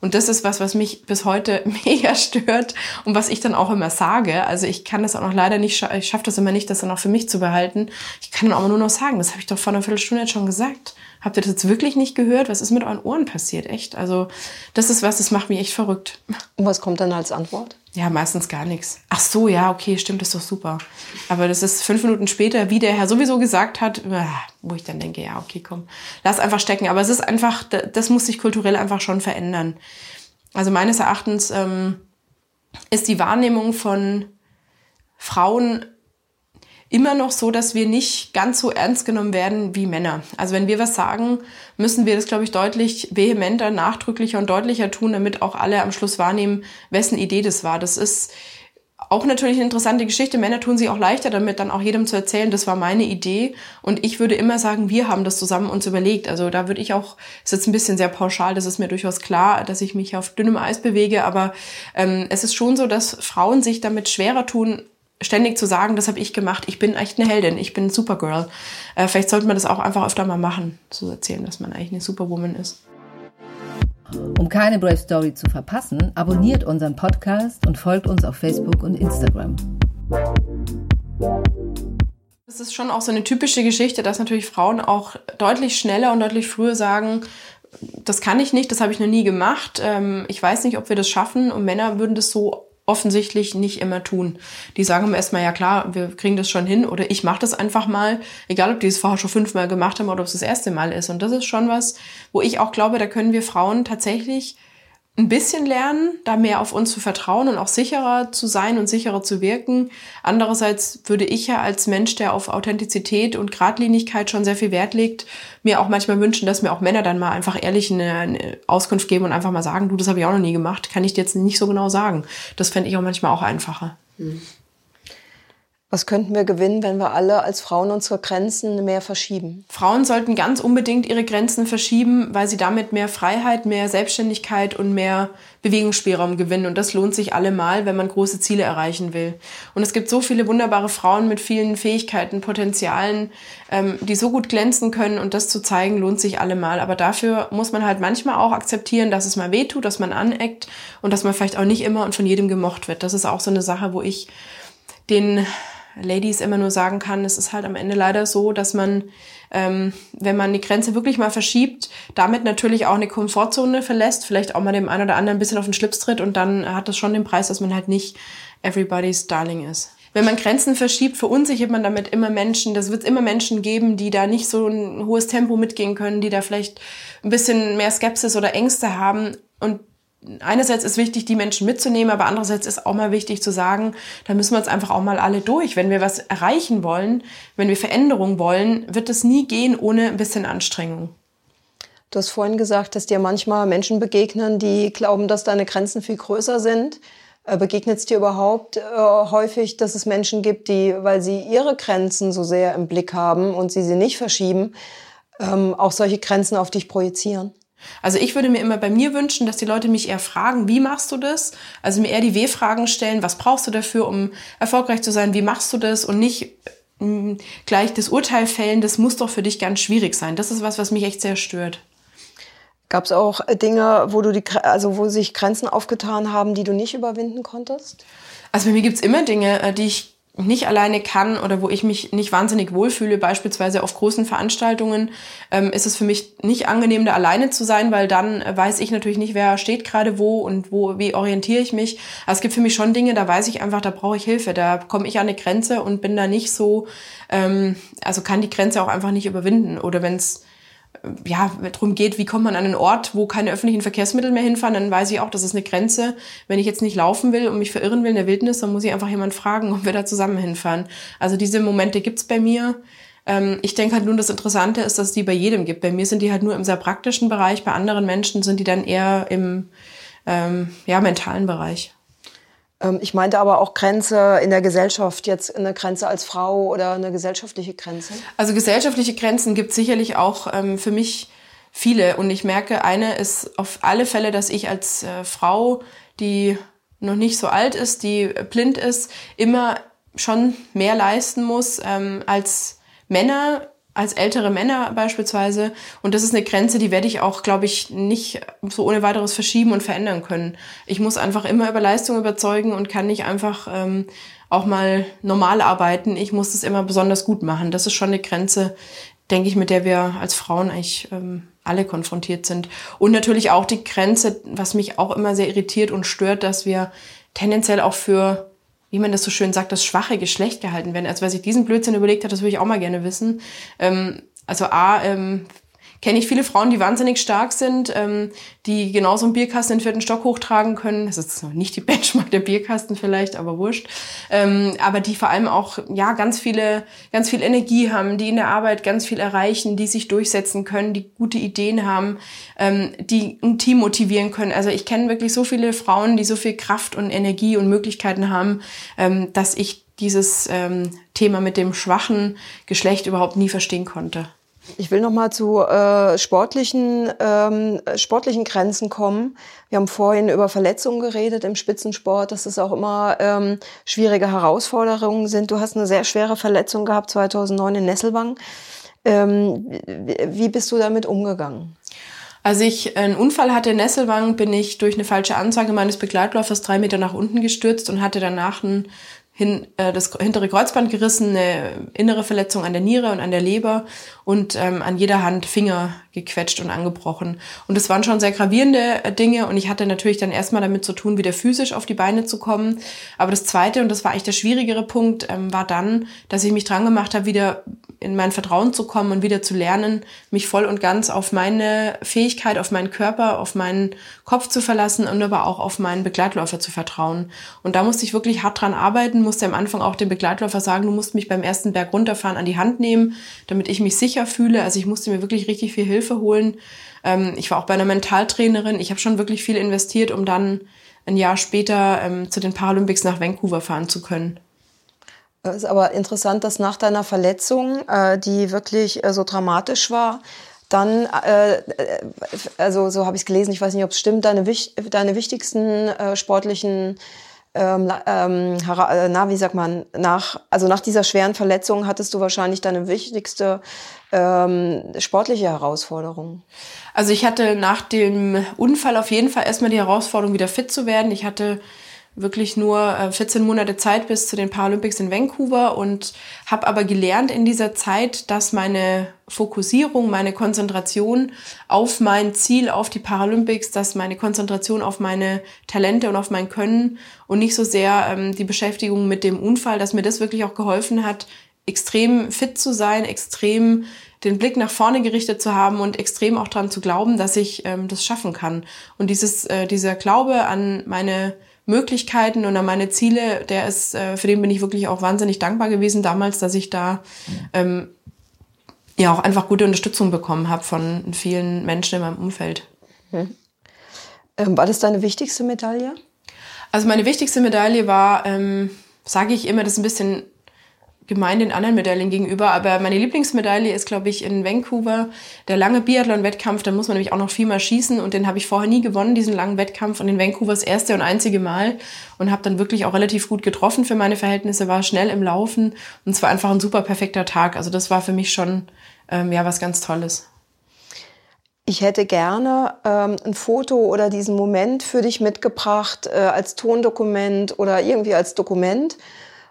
Und das ist was, was mich bis heute mega stört und was ich dann auch immer sage. Also ich kann das auch noch leider nicht, ich schaffe das immer nicht, das dann auch für mich zu behalten. Ich kann dann auch nur noch sagen, das habe ich doch vor einer Viertelstunde jetzt schon gesagt. Habt ihr das jetzt wirklich nicht gehört? Was ist mit euren Ohren passiert? Echt? Also das ist was, das macht mich echt verrückt. Und was kommt dann als Antwort? Ja, meistens gar nichts. Ach so, ja, okay, stimmt, das ist doch super. Aber das ist fünf Minuten später, wie der Herr sowieso gesagt hat, äh, wo ich dann denke, ja, okay, komm, lass einfach stecken. Aber es ist einfach, das muss sich kulturell einfach schon verändern. Also meines Erachtens ähm, ist die Wahrnehmung von Frauen immer noch so, dass wir nicht ganz so ernst genommen werden wie Männer. Also wenn wir was sagen, müssen wir das, glaube ich, deutlich vehementer, nachdrücklicher und deutlicher tun, damit auch alle am Schluss wahrnehmen, wessen Idee das war. Das ist auch natürlich eine interessante Geschichte. Männer tun sich auch leichter damit, dann auch jedem zu erzählen, das war meine Idee. Und ich würde immer sagen, wir haben das zusammen uns überlegt. Also da würde ich auch, ist jetzt ein bisschen sehr pauschal, das ist mir durchaus klar, dass ich mich auf dünnem Eis bewege. Aber ähm, es ist schon so, dass Frauen sich damit schwerer tun, ständig zu sagen, das habe ich gemacht, ich bin echt eine Heldin, ich bin Supergirl. Äh, vielleicht sollte man das auch einfach öfter mal machen, zu erzählen, dass man eigentlich eine Superwoman ist. Um keine Brave Story zu verpassen, abonniert unseren Podcast und folgt uns auf Facebook und Instagram. Das ist schon auch so eine typische Geschichte, dass natürlich Frauen auch deutlich schneller und deutlich früher sagen, das kann ich nicht, das habe ich noch nie gemacht, ähm, ich weiß nicht, ob wir das schaffen und Männer würden das so offensichtlich nicht immer tun. Die sagen erstmal, ja klar, wir kriegen das schon hin oder ich mache das einfach mal, egal ob die es vorher schon fünfmal gemacht haben oder ob es das erste Mal ist. Und das ist schon was, wo ich auch glaube, da können wir Frauen tatsächlich ein bisschen lernen, da mehr auf uns zu vertrauen und auch sicherer zu sein und sicherer zu wirken. Andererseits würde ich ja als Mensch, der auf Authentizität und Gradlinigkeit schon sehr viel Wert legt, mir auch manchmal wünschen, dass mir auch Männer dann mal einfach ehrlich eine, eine Auskunft geben und einfach mal sagen, du, das habe ich auch noch nie gemacht, kann ich dir jetzt nicht so genau sagen. Das fände ich auch manchmal auch einfacher. Hm. Was könnten wir gewinnen, wenn wir alle als Frauen unsere Grenzen mehr verschieben? Frauen sollten ganz unbedingt ihre Grenzen verschieben, weil sie damit mehr Freiheit, mehr Selbstständigkeit und mehr Bewegungsspielraum gewinnen. Und das lohnt sich allemal, wenn man große Ziele erreichen will. Und es gibt so viele wunderbare Frauen mit vielen Fähigkeiten, Potenzialen, ähm, die so gut glänzen können. Und das zu zeigen, lohnt sich allemal. Aber dafür muss man halt manchmal auch akzeptieren, dass es mal wehtut, dass man aneckt und dass man vielleicht auch nicht immer und von jedem gemocht wird. Das ist auch so eine Sache, wo ich den Ladies immer nur sagen kann, es ist halt am Ende leider so, dass man, ähm, wenn man die Grenze wirklich mal verschiebt, damit natürlich auch eine Komfortzone verlässt, vielleicht auch mal dem einen oder anderen ein bisschen auf den Schlips tritt und dann hat das schon den Preis, dass man halt nicht everybody's darling ist. Wenn man Grenzen verschiebt, verunsichert man damit immer Menschen. Das wird immer Menschen geben, die da nicht so ein hohes Tempo mitgehen können, die da vielleicht ein bisschen mehr Skepsis oder Ängste haben. Und einerseits ist wichtig, die Menschen mitzunehmen, aber andererseits ist auch mal wichtig zu sagen, da müssen wir jetzt einfach auch mal alle durch. Wenn wir was erreichen wollen, wenn wir Veränderung wollen, wird es nie gehen ohne ein bisschen Anstrengung. Du hast vorhin gesagt, dass dir manchmal Menschen begegnen, die glauben, dass deine Grenzen viel größer sind. Äh, begegnet es dir überhaupt äh, häufig, dass es Menschen gibt, die, weil sie ihre Grenzen so sehr im Blick haben und sie sie nicht verschieben, ähm, auch solche Grenzen auf dich projizieren? Also ich würde mir immer bei mir wünschen, dass die Leute mich eher fragen, wie machst du das? Also mir eher die W-Fragen stellen, was brauchst du dafür, um erfolgreich zu sein? Wie machst du das? Und nicht mh, mm, gleich das Urteil fällen, das muss doch für dich ganz schwierig sein. Das ist was, was mich echt sehr stört. Gab es auch Dinge, wo du die, also wo sich Grenzen aufgetan haben, die du nicht überwinden konntest? Also bei mir gibt's immer Dinge, äh, die ich nicht alleine kann oder wo ich mich nicht wahnsinnig wohlfühle, beispielsweise auf großen Veranstaltungen, ähm, ist es für mich nicht angenehm, da alleine zu sein, weil dann weiß ich natürlich nicht, wer steht gerade wo und wo, wie orientiere ich mich. Aber es gibt für mich schon Dinge, da weiß ich einfach, da brauche ich Hilfe, da komme ich an eine Grenze und bin da nicht so, ähm, also kann die Grenze auch einfach nicht überwinden. Oder wenn es ja, darum geht, wie kommt man an einen Ort, wo keine öffentlichen Verkehrsmittel mehr hinfahren, dann weiß ich auch, das ist eine Grenze. Wenn ich jetzt nicht laufen will und mich verirren will in der Wildnis, dann muss ich einfach jemand fragen, ob wir da zusammen hinfahren. Also diese Momente gibt's bei mir. Ähm, ich denke halt nun, das Interessante ist, dass es die bei jedem gibt. Bei mir sind die halt nur im sehr praktischen Bereich, bei anderen Menschen sind die dann eher im ähm, ja, mentalen Bereich. Ähm, ich meinte aber auch Grenze in der Gesellschaft, jetzt eine Grenze als Frau oder eine gesellschaftliche Grenze. Also gesellschaftliche Grenzen gibt sicherlich auch ähm, für mich viele. Und ich merke, eine ist auf alle Fälle, dass ich als äh, Frau, die noch nicht so alt ist, die blind ist, immer schon mehr leisten muss ähm, als Männer als ältere Männer beispielsweise. Und das ist eine Grenze, die werde ich auch, glaube ich, nicht so ohne weiteres verschieben und verändern können. Ich muss einfach immer über Leistung überzeugen und kann nicht einfach ähm, auch mal normal arbeiten. Ich muss das immer besonders gut machen. Das ist schon eine Grenze, denke ich, mit der wir als Frauen eigentlich ähm, alle konfrontiert sind. Und natürlich auch die Grenze, was mich auch immer sehr irritiert und stört, dass wir tendenziell auch für wie man das so schön sagt, das schwache Geschlecht gehalten werden. Also wer sich diesen Blödsinn überlegt hat, das würde ich auch mal gerne wissen. Ähm, also A, ähm, kenne ich viele Frauen, die wahnsinnig stark sind, ähm, die genauso einen Bierkasten in den vierten Stock hochtragen können. Das ist noch nicht die Benchmark der Bierkasten vielleicht, aber wurscht. Ähm, aber die vor allem auch ja ganz viele, ganz viel Energie haben, die in der Arbeit ganz viel erreichen, die sich durchsetzen können, die gute Ideen haben, ähm, die ein Team motivieren können. Also ich kenne wirklich so viele Frauen, die so viel Kraft und Energie und Möglichkeiten haben, ähm, dass ich dieses ähm, Thema mit dem schwachen Geschlecht überhaupt nie verstehen konnte. Ich will noch mal zu äh, sportlichen, ähm, sportlichen Grenzen kommen. Wir haben vorhin über Verletzungen geredet im Spitzensport, dass es auch immer ähm, schwierige Herausforderungen sind. Du hast eine sehr schwere Verletzung gehabt 2009 in Nesselwang. Ähm, wie bist du damit umgegangen? Als ich einen Unfall hatte in Nesselwang, bin ich durch eine falsche Ansage meines Begleitläufers drei Meter nach unten gestürzt und hatte danach einen hin, äh, das hintere Kreuzband gerissen, eine innere Verletzung an der Niere und an der Leber und ähm, an jeder Hand Finger gequetscht und angebrochen. Und das waren schon sehr gravierende äh, Dinge und ich hatte natürlich dann erstmal damit zu tun, wieder physisch auf die Beine zu kommen. Aber das Zweite, und das war eigentlich der schwierigere Punkt, ähm, war dann, dass ich mich dran gemacht habe, wieder in mein Vertrauen zu kommen und wieder zu lernen, mich voll und ganz auf meine Fähigkeit, auf meinen Körper, auf meinen Kopf zu verlassen und aber auch auf meinen Begleitläufer zu vertrauen. Und da musste ich wirklich hart dran arbeiten, musste am Anfang auch dem Begleitläufer sagen, du musst mich beim ersten Berg runterfahren an die Hand nehmen, damit ich mich sicher fühle. Also ich musste mir wirklich richtig viel Hilfe holen. Ähm, ich war auch bei einer Mentaltrainerin. Ich habe schon wirklich viel investiert, um dann ein Jahr später ähm, zu den Paralympics nach Vancouver fahren zu können. Es ist aber interessant, dass nach deiner Verletzung, äh, die wirklich äh, so dramatisch war, dann, äh, also so habe ich es gelesen, ich weiß nicht, ob es stimmt, deine, deine wichtigsten äh, sportlichen ähm, ähm, äh, na, wie sagt man, nach, also nach dieser schweren Verletzung hattest du wahrscheinlich deine wichtigste ähm, sportliche Herausforderung. Also ich hatte nach dem Unfall auf jeden Fall erstmal die Herausforderung, wieder fit zu werden. Ich hatte wirklich nur 14 äh, Monate Zeit bis zu den Paralympics in Vancouver und habe aber gelernt in dieser Zeit, dass meine Fokussierung, meine Konzentration auf mein Ziel, auf die Paralympics, dass meine Konzentration auf meine Talente und auf mein Können und nicht so sehr ähm, die Beschäftigung mit dem Unfall, dass mir das wirklich auch geholfen hat, extrem fit zu sein, extrem den Blick nach vorne gerichtet zu haben und extrem auch daran zu glauben, dass ich ähm, das schaffen kann. Und dieses, äh, dieser Glaube an meine Möglichkeiten und an meine Ziele, der ist, äh, für den bin ich wirklich auch wahnsinnig dankbar gewesen damals, dass ich da ähm, ja auch einfach gute Unterstützung bekommen habe von vielen Menschen in meinem Umfeld. Mhm. Ähm, war das deine wichtigste Medaille? Also meine wichtigste Medaille war, ähm, sage ich immer, das ist ein bisschen gemein den anderen Medaillen gegenüber. Aber meine Lieblingsmedaille ist, glaube ich, in Vancouver der lange Biathlon-Wettkampf. Da muss man nämlich auch noch viel schießen und den habe ich vorher nie gewonnen, diesen langen Wettkampf. Und in Vancouver erste und einzige Mal und habe dann wirklich auch relativ gut getroffen für meine Verhältnisse, war schnell im Laufen und es war einfach ein super perfekter Tag. Also das war für mich schon ähm, ja was ganz Tolles. Ich hätte gerne ähm, ein Foto oder diesen Moment für dich mitgebracht äh, als Tondokument oder irgendwie als Dokument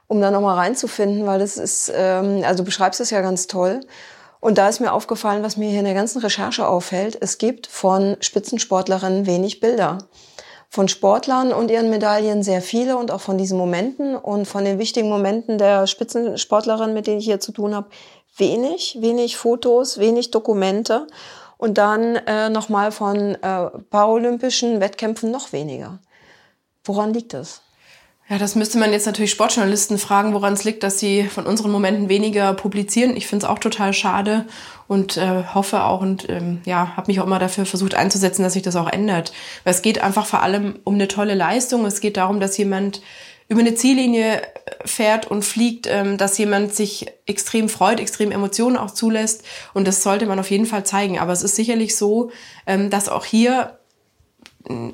um da nochmal reinzufinden, weil das ist, ähm, also du beschreibst es ja ganz toll. Und da ist mir aufgefallen, was mir hier in der ganzen Recherche auffällt, es gibt von Spitzensportlerinnen wenig Bilder. Von Sportlern und ihren Medaillen sehr viele und auch von diesen Momenten und von den wichtigen Momenten der Spitzensportlerinnen, mit denen ich hier zu tun habe, wenig, wenig Fotos, wenig Dokumente und dann äh, nochmal von äh, paralympischen Wettkämpfen noch weniger. Woran liegt das? Ja, das müsste man jetzt natürlich Sportjournalisten fragen, woran es liegt, dass sie von unseren Momenten weniger publizieren. Ich finde es auch total schade und äh, hoffe auch und ähm, ja, habe mich auch immer dafür versucht einzusetzen, dass sich das auch ändert. Weil es geht einfach vor allem um eine tolle Leistung. Es geht darum, dass jemand über eine Ziellinie äh, fährt und fliegt, ähm, dass jemand sich extrem freut, extrem Emotionen auch zulässt. Und das sollte man auf jeden Fall zeigen. Aber es ist sicherlich so, ähm, dass auch hier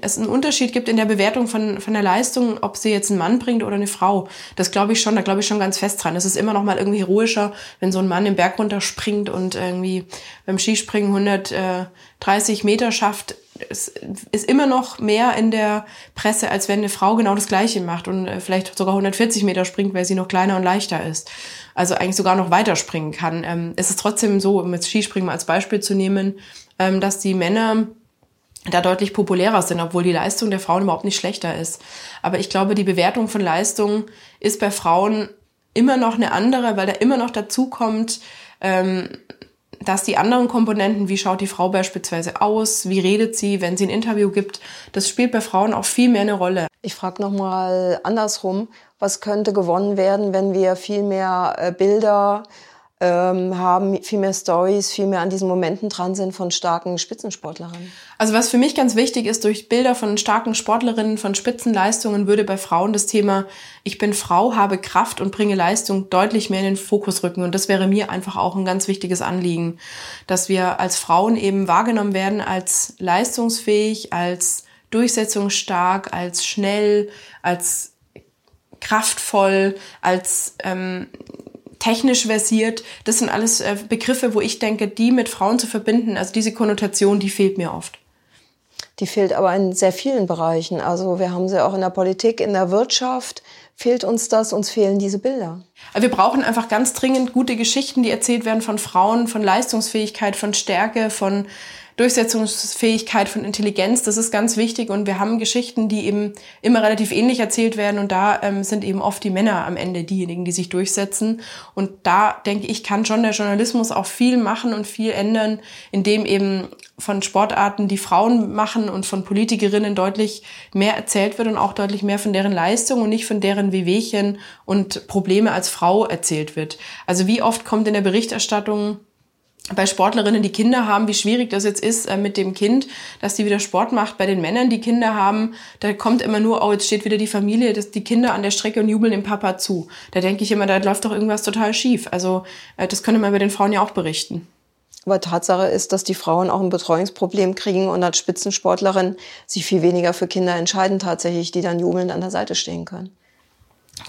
es einen Unterschied gibt in der Bewertung von, von der Leistung, ob sie jetzt einen Mann bringt oder eine Frau. Das glaube ich schon, da glaube ich schon ganz fest dran. Es ist immer noch mal irgendwie heroischer, wenn so ein Mann den Berg runterspringt und irgendwie beim Skispringen 130 Meter schafft. Es ist immer noch mehr in der Presse, als wenn eine Frau genau das Gleiche macht und äh, vielleicht sogar 140 Meter springt, weil sie noch kleiner und leichter ist. Also eigentlich sogar noch weiter springen kann. Ähm, es ist trotzdem so, um jetzt Skispringen mal als Beispiel zu nehmen, ähm, dass die Männer da deutlich populärer sind, obwohl die Leistung der Frauen überhaupt nicht schlechter ist. Aber ich glaube, die Bewertung von Leistung ist bei Frauen immer noch eine andere, weil da immer noch dazu kommt, ähm, dass die anderen Komponenten, wie schaut die Frau beispielsweise aus, wie redet sie, wenn sie ein Interview gibt, das spielt bei Frauen auch viel mehr eine Rolle. Ich frage nochmal andersrum, was könnte gewonnen werden, wenn wir viel mehr äh, Bilder ähm, haben, viel mehr Stories, viel mehr an diesen Momenten dran sind von starken Spitzensportlerinnen? Also was für mich ganz wichtig ist, durch Bilder von starken Sportlerinnen, von Spitzenleistungen würde bei Frauen das Thema Ich bin Frau, habe Kraft und bringe Leistung deutlich mehr in den Fokus rücken. Und das wäre mir einfach auch ein ganz wichtiges Anliegen, dass wir als Frauen eben wahrgenommen werden als leistungsfähig, als durchsetzungsstark, als schnell, als kraftvoll, als ähm, technisch versiert. Das sind alles äh, Begriffe, wo ich denke, die mit Frauen zu verbinden, also diese Konnotation, die fehlt mir oft. Die fehlt aber in sehr vielen Bereichen. Also wir haben sie auch in der Politik, in der Wirtschaft. Fehlt uns das, uns fehlen diese Bilder. Wir brauchen einfach ganz dringend gute Geschichten, die erzählt werden von Frauen, von Leistungsfähigkeit, von Stärke, von Durchsetzungsfähigkeit, von Intelligenz, das ist ganz wichtig. Und wir haben Geschichten, die eben immer relativ ähnlich erzählt werden. Und da ähm, sind eben oft die Männer am Ende diejenigen, die sich durchsetzen. Und da denke ich, kann schon der Journalismus auch viel machen und viel ändern, indem eben von Sportarten, die Frauen machen und von Politikerinnen deutlich mehr erzählt wird und auch deutlich mehr von deren Leistung und nicht von deren Wehwehchen und Probleme als Frau erzählt wird. Also wie oft kommt in der Berichterstattung bei Sportlerinnen, die Kinder haben, wie schwierig das jetzt ist äh, mit dem Kind, dass die wieder Sport macht. Bei den Männern, die Kinder haben, da kommt immer nur, oh, jetzt steht wieder die Familie, das, die Kinder an der Strecke und jubeln dem Papa zu. Da denke ich immer, da läuft doch irgendwas total schief. Also äh, das könnte man bei den Frauen ja auch berichten. Aber Tatsache ist, dass die Frauen auch ein Betreuungsproblem kriegen und als Spitzensportlerin sich viel weniger für Kinder entscheiden tatsächlich, die dann jubelnd an der Seite stehen können.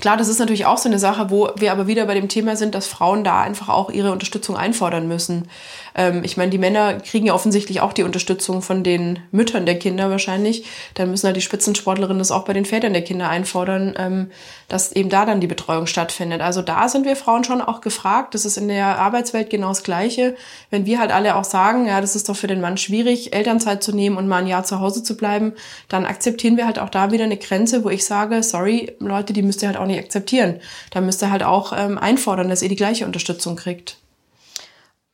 Klar, das ist natürlich auch so eine Sache, wo wir aber wieder bei dem Thema sind, dass Frauen da einfach auch ihre Unterstützung einfordern müssen. Ähm, ich meine, die Männer kriegen ja offensichtlich auch die Unterstützung von den Müttern der Kinder wahrscheinlich. Dann müssen halt die Spitzensportlerinnen das auch bei den Vätern der Kinder einfordern, ähm, dass eben da dann die Betreuung stattfindet. Also da sind wir Frauen schon auch gefragt. Das ist in der Arbeitswelt genau das Gleiche. Wenn wir halt alle auch sagen, ja, das ist doch für den Mann schwierig, Elternzeit zu nehmen und mal ein Jahr zu Hause zu bleiben, dann akzeptieren wir halt auch da wieder eine Grenze, wo ich sage, sorry, Leute, die müsst ihr halt auch nicht akzeptieren. Da müsst ihr halt auch ähm, einfordern, dass ihr die gleiche Unterstützung kriegt.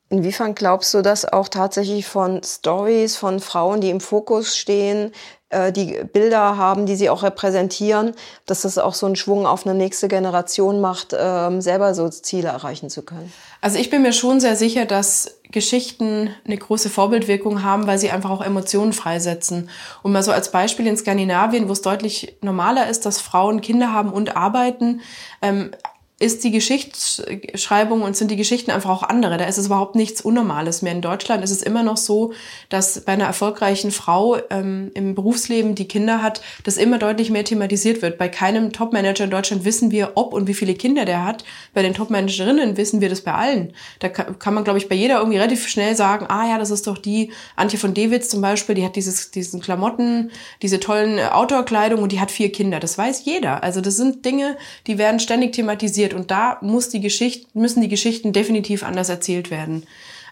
Inwiefern glaubst du, dass auch tatsächlich von Stories von Frauen, die im Fokus stehen, äh, die Bilder haben, die sie auch repräsentieren, dass das auch so einen Schwung auf eine nächste Generation macht, ähm, selber so Ziele erreichen zu können? Also ich bin mir schon sehr sicher, dass Geschichten eine große Vorbildwirkung haben, weil sie einfach auch Emotionen freisetzen. Und mal so als Beispiel in Skandinavien, wo es deutlich normaler ist, dass Frauen Kinder haben und arbeiten, ähm, ist die Geschichtsschreibung und sind die Geschichten einfach auch andere. Da ist es überhaupt nichts Unnormales mehr. In Deutschland ist es immer noch so, dass bei einer erfolgreichen Frau ähm, im Berufsleben, die Kinder hat, das immer deutlich mehr thematisiert wird. Bei keinem Topmanager in Deutschland wissen wir, ob und wie viele Kinder der hat. Bei den Topmanagerinnen wissen wir das bei allen. Da kann, kann man, glaube ich, bei jeder irgendwie relativ schnell sagen, ah ja, das ist doch die Antje von Dewitz zum Beispiel, die hat dieses, diesen Klamotten, diese tollen Outdoor-Kleidung und die hat vier Kinder. Das weiß jeder. Also das sind Dinge, die werden ständig thematisiert passiert. Und da muss die Geschichte, müssen die Geschichten definitiv anders erzählt werden.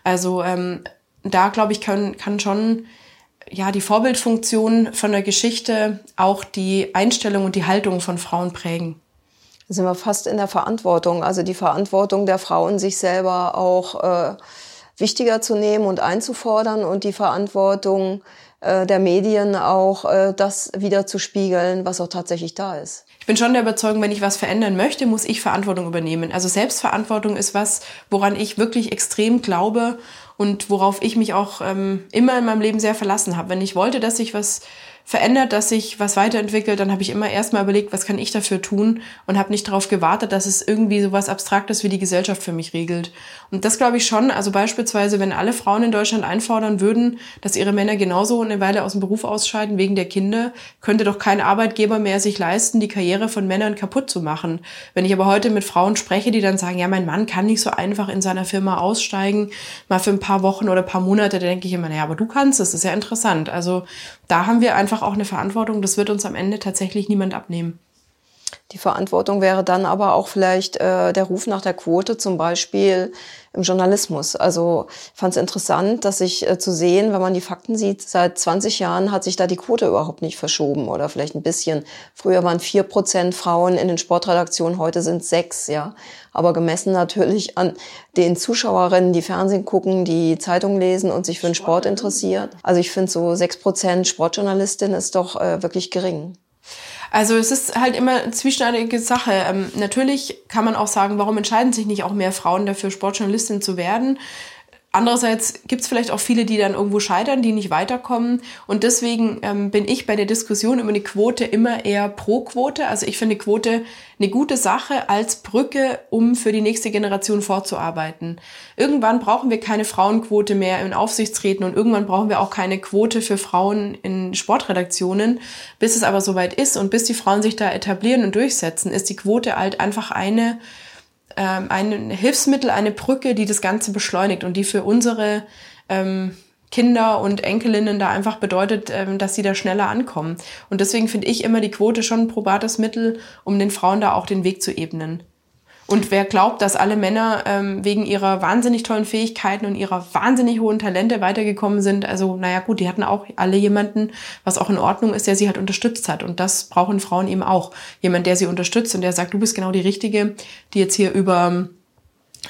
Also ähm, da, glaube ich, kann, kann schon ja, die Vorbildfunktion von der Geschichte auch die Einstellung und die Haltung von Frauen prägen. Da sind wir fast in der Verantwortung, also die Verantwortung der Frauen, sich selber auch äh, wichtiger zu nehmen und einzufordern und die Verantwortung äh, der Medien auch äh, das wieder zu spiegeln, was auch tatsächlich da ist bin schon der Überzeugung, wenn ich was verändern möchte, muss ich Verantwortung übernehmen. Also Selbstverantwortung ist was, woran ich wirklich extrem glaube und worauf ich mich auch ähm, immer in meinem Leben sehr verlassen habe. Wenn ich wollte, dass ich was verändert, dass sich was weiterentwickelt, dann habe ich immer erstmal überlegt, was kann ich dafür tun und habe nicht darauf gewartet, dass es irgendwie so was Abstraktes wie die Gesellschaft für mich regelt. Und das glaube ich schon, also beispielsweise, wenn alle Frauen in Deutschland einfordern würden, dass ihre Männer genauso eine Weile aus dem Beruf ausscheiden wegen der Kinder, könnte doch kein Arbeitgeber mehr sich leisten, die Karriere von Männern kaputt zu machen. Wenn ich aber heute mit Frauen spreche, die dann sagen, ja, mein Mann kann nicht so einfach in seiner Firma aussteigen, mal für ein paar Wochen oder ein paar Monate, denke ich immer, naja, aber du kannst, das ist ja interessant. Also da haben wir einfach auch eine Verantwortung. Das wird uns am Ende tatsächlich niemand abnehmen. Die Verantwortung wäre dann aber auch vielleicht äh, der Ruf nach der Quote, zum Beispiel im Journalismus. Also ich fand es interessant, dass sich äh, zu sehen, wenn man die Fakten sieht, seit 20 Jahren hat sich da die Quote überhaupt nicht verschoben oder vielleicht ein bisschen. Früher waren vier Prozent Frauen in den Sportredaktionen, heute sind sechs, ja. Aber gemessen natürlich an den Zuschauerinnen, die Fernsehen gucken, die Zeitung lesen und sich für den Sport interessiert. Also ich finde so sechs Prozent Sportjournalistin ist doch äh, wirklich gering. Also es ist halt immer eine zwieschneidige Sache. Ähm, natürlich kann man auch sagen, warum entscheiden sich nicht auch mehr Frauen dafür, Sportjournalistin zu werden? Andererseits gibt es vielleicht auch viele, die dann irgendwo scheitern, die nicht weiterkommen. Und deswegen ähm, bin ich bei der Diskussion über eine Quote immer eher pro Quote. Also ich finde Quote eine gute Sache als Brücke, um für die nächste Generation vorzuarbeiten. Irgendwann brauchen wir keine Frauenquote mehr in Aufsichtsräten und irgendwann brauchen wir auch keine Quote für Frauen in Sportredaktionen. Bis es aber soweit ist und bis die Frauen sich da etablieren und durchsetzen, ist die Quote halt einfach eine ähm, ein Hilfsmittel, eine Brücke, die das Ganze beschleunigt und die für unsere ähm, Kinder und Enkelinnen da einfach bedeutet, ähm, dass sie da schneller ankommen. Und deswegen finde ich immer die Quote schon ein probates Mittel, um den Frauen da auch den Weg zu ebnen. Und wer glaubt, dass alle Männer ähm, wegen ihrer wahnsinnig tollen Fähigkeiten und ihrer wahnsinnig hohen Talente weitergekommen sind, also naja gut, die hatten auch alle jemanden, was auch in Ordnung ist, der sie halt unterstützt hat. Und das brauchen Frauen eben auch. Jemand, der sie unterstützt und der sagt, du bist genau die Richtige, die jetzt hier über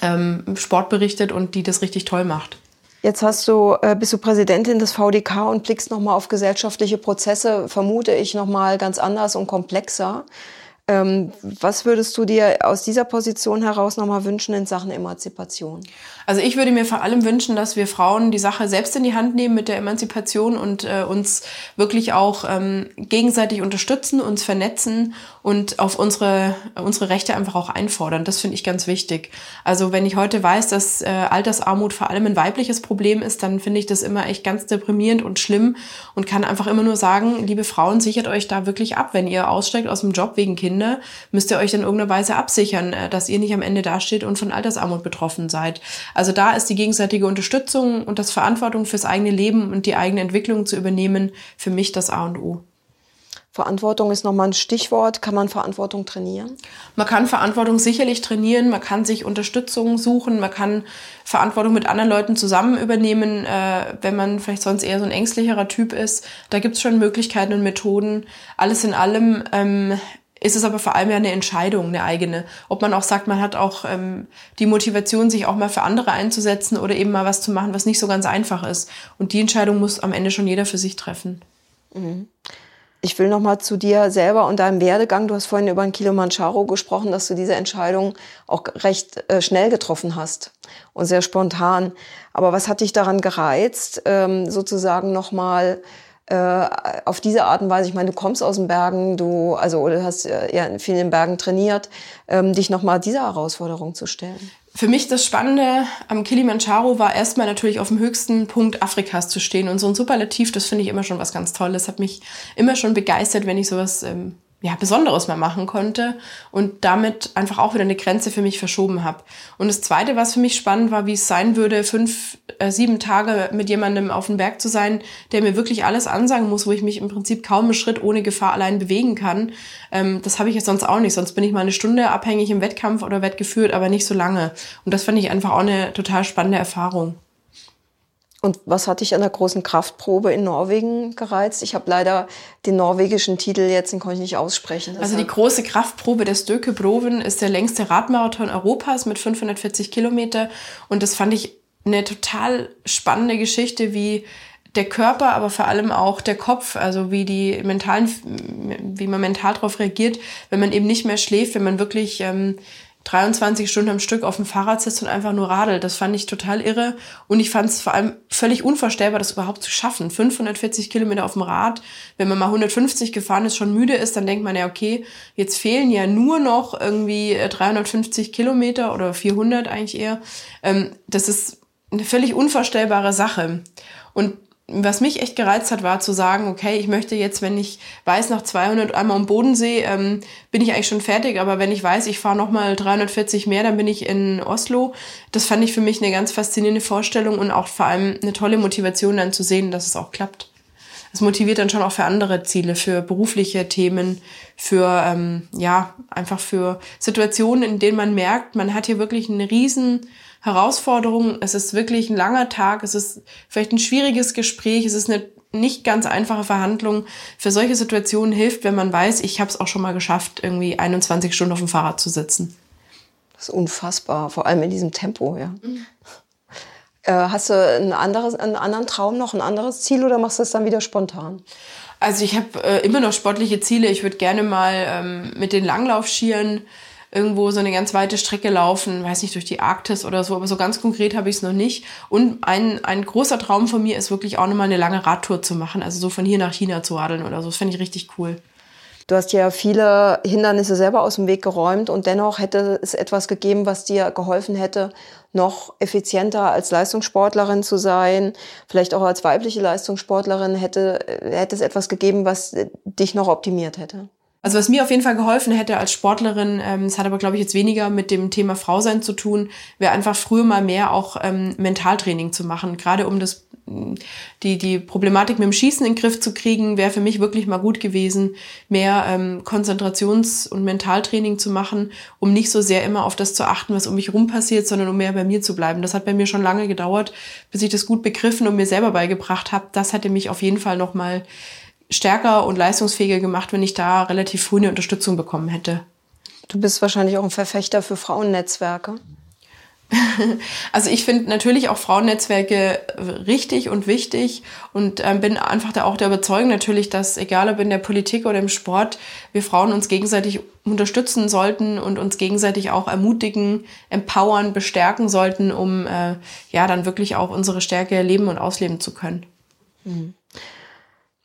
ähm, Sport berichtet und die das richtig toll macht. Jetzt hast du, äh, bist du Präsidentin des VDK und blickst nochmal auf gesellschaftliche Prozesse, vermute ich nochmal ganz anders und komplexer. Ähm, was würdest du dir aus dieser Position heraus nochmal wünschen in Sachen Emanzipation? Also ich würde mir vor allem wünschen, dass wir Frauen die Sache selbst in die Hand nehmen mit der Emanzipation und äh, uns wirklich auch ähm, gegenseitig unterstützen, uns vernetzen und auf unsere, unsere Rechte einfach auch einfordern. Das finde ich ganz wichtig. Also wenn ich heute weiß, dass äh, Altersarmut vor allem ein weibliches Problem ist, dann finde ich das immer echt ganz deprimierend und schlimm und kann einfach immer nur sagen, liebe Frauen, sichert euch da wirklich ab. Wenn ihr aussteigt aus dem Job wegen Kinder, müsst ihr euch in irgendeiner Weise absichern, äh, dass ihr nicht am Ende dasteht und von Altersarmut betroffen seid. Also da ist die gegenseitige Unterstützung und das Verantwortung fürs eigene Leben und die eigene Entwicklung zu übernehmen für mich das A und O. Verantwortung ist nochmal ein Stichwort. Kann man Verantwortung trainieren? Man kann Verantwortung sicherlich trainieren. Man kann sich Unterstützung suchen. Man kann Verantwortung mit anderen Leuten zusammen übernehmen, äh, wenn man vielleicht sonst eher so ein ängstlicherer Typ ist. Da gibt es schon Möglichkeiten und Methoden. Alles in allem ähm, ist es aber vor allem ja eine Entscheidung, eine eigene. Ob man auch sagt, man hat auch ähm, die Motivation, sich auch mal für andere einzusetzen oder eben mal was zu machen, was nicht so ganz einfach ist. Und die Entscheidung muss am Ende schon jeder für sich treffen. Mhm. Ich will noch mal zu dir selber und deinem Werdegang. Du hast vorhin über den Kilimanjaro gesprochen, dass du diese Entscheidung auch recht äh, schnell getroffen hast und sehr spontan. Aber was hat dich daran gereizt, ähm, sozusagen noch mal äh, auf diese Art und Weise? Ich meine, du kommst aus den Bergen, du also oder hast äh, ja in den Bergen trainiert, ähm, dich noch mal dieser Herausforderung zu stellen. Für mich das Spannende am Kilimanjaro war erstmal natürlich auf dem höchsten Punkt Afrikas zu stehen. Und so ein Superlativ, das finde ich immer schon was ganz Tolles. Hat mich immer schon begeistert, wenn ich sowas ähm, ja, Besonderes mal machen konnte und damit einfach auch wieder eine Grenze für mich verschoben habe. Und das Zweite, was für mich spannend war, wie es sein würde, fünf, äh, sieben Tage mit jemandem auf dem Berg zu sein, der mir wirklich alles ansagen muss, wo ich mich im Prinzip kaum einen Schritt ohne Gefahr allein bewegen kann. Ähm, das habe ich jetzt sonst auch nicht. Sonst bin ich mal eine Stunde abhängig im Wettkampf oder Wettgeführt, aber nicht so lange. Und das fand ich einfach auch eine total spannende Erfahrung. Und was hat dich an der großen Kraftprobe in Norwegen gereizt? Ich habe leider den norwegischen Titel jetzt, den konnte ich nicht aussprechen. Also die große Kraftprobe der Stöke Broven ist der längste Radmarathon Europas mit 540 Kilometer. Und das fand ich eine total spannende Geschichte, wie der Körper, aber vor allem auch der Kopf, also wie die mentalen, wie man mental darauf reagiert, wenn man eben nicht mehr schläft, wenn man wirklich ähm, 23 Stunden am Stück auf dem Fahrrad sitzt und einfach nur radelt. Das fand ich total irre. Und ich fand es vor allem völlig unvorstellbar, das überhaupt zu schaffen. 540 Kilometer auf dem Rad. Wenn man mal 150 gefahren ist, schon müde ist, dann denkt man ja, okay, jetzt fehlen ja nur noch irgendwie 350 Kilometer oder 400 eigentlich eher. Ähm, das ist eine völlig unvorstellbare Sache. Und was mich echt gereizt hat, war zu sagen, okay, ich möchte jetzt, wenn ich weiß, nach 200 einmal am Bodensee ähm, bin ich eigentlich schon fertig, aber wenn ich weiß, ich fahre nochmal 340 mehr, dann bin ich in Oslo. Das fand ich für mich eine ganz faszinierende Vorstellung und auch vor allem eine tolle Motivation dann zu sehen, dass es auch klappt. Es motiviert dann schon auch für andere Ziele, für berufliche Themen, für, ähm, ja, einfach für Situationen, in denen man merkt, man hat hier wirklich einen riesen Herausforderung. Es ist wirklich ein langer Tag. Es ist vielleicht ein schwieriges Gespräch. Es ist eine nicht ganz einfache Verhandlung. Für solche Situationen hilft, wenn man weiß, ich habe es auch schon mal geschafft, irgendwie 21 Stunden auf dem Fahrrad zu sitzen. Das ist unfassbar, vor allem in diesem Tempo, ja. Mhm. Äh, hast du ein anderes, einen anderen Traum noch, ein anderes Ziel oder machst du das dann wieder spontan? Also ich habe äh, immer noch sportliche Ziele. Ich würde gerne mal ähm, mit den Langlaufschieren irgendwo so eine ganz weite Strecke laufen, weiß nicht, durch die Arktis oder so, aber so ganz konkret habe ich es noch nicht. Und ein, ein großer Traum von mir ist wirklich auch nochmal eine lange Radtour zu machen, also so von hier nach China zu radeln oder so. Das fände ich richtig cool. Du hast ja viele Hindernisse selber aus dem Weg geräumt und dennoch hätte es etwas gegeben, was dir geholfen hätte, noch effizienter als Leistungssportlerin zu sein, vielleicht auch als weibliche Leistungssportlerin hätte, hätte es etwas gegeben, was dich noch optimiert hätte. Also was mir auf jeden Fall geholfen hätte als Sportlerin, ähm, es hat aber glaube ich jetzt weniger mit dem Thema Frausein zu tun, wäre einfach früher mal mehr auch ähm, Mentaltraining zu machen, gerade um das die die Problematik mit dem Schießen in den Griff zu kriegen, wäre für mich wirklich mal gut gewesen, mehr ähm, Konzentrations- und Mentaltraining zu machen, um nicht so sehr immer auf das zu achten, was um mich rum passiert, sondern um mehr bei mir zu bleiben. Das hat bei mir schon lange gedauert, bis ich das gut begriffen und mir selber beigebracht habe. Das hätte mich auf jeden Fall noch mal stärker und leistungsfähiger gemacht, wenn ich da relativ früh eine Unterstützung bekommen hätte. Du bist wahrscheinlich auch ein Verfechter für Frauennetzwerke. Also ich finde natürlich auch Frauennetzwerke richtig und wichtig und ähm, bin einfach da auch der Überzeugung natürlich, dass egal ob in der Politik oder im Sport, wir Frauen uns gegenseitig unterstützen sollten und uns gegenseitig auch ermutigen, empowern, bestärken sollten, um äh, ja dann wirklich auch unsere Stärke leben und ausleben zu können. Mhm.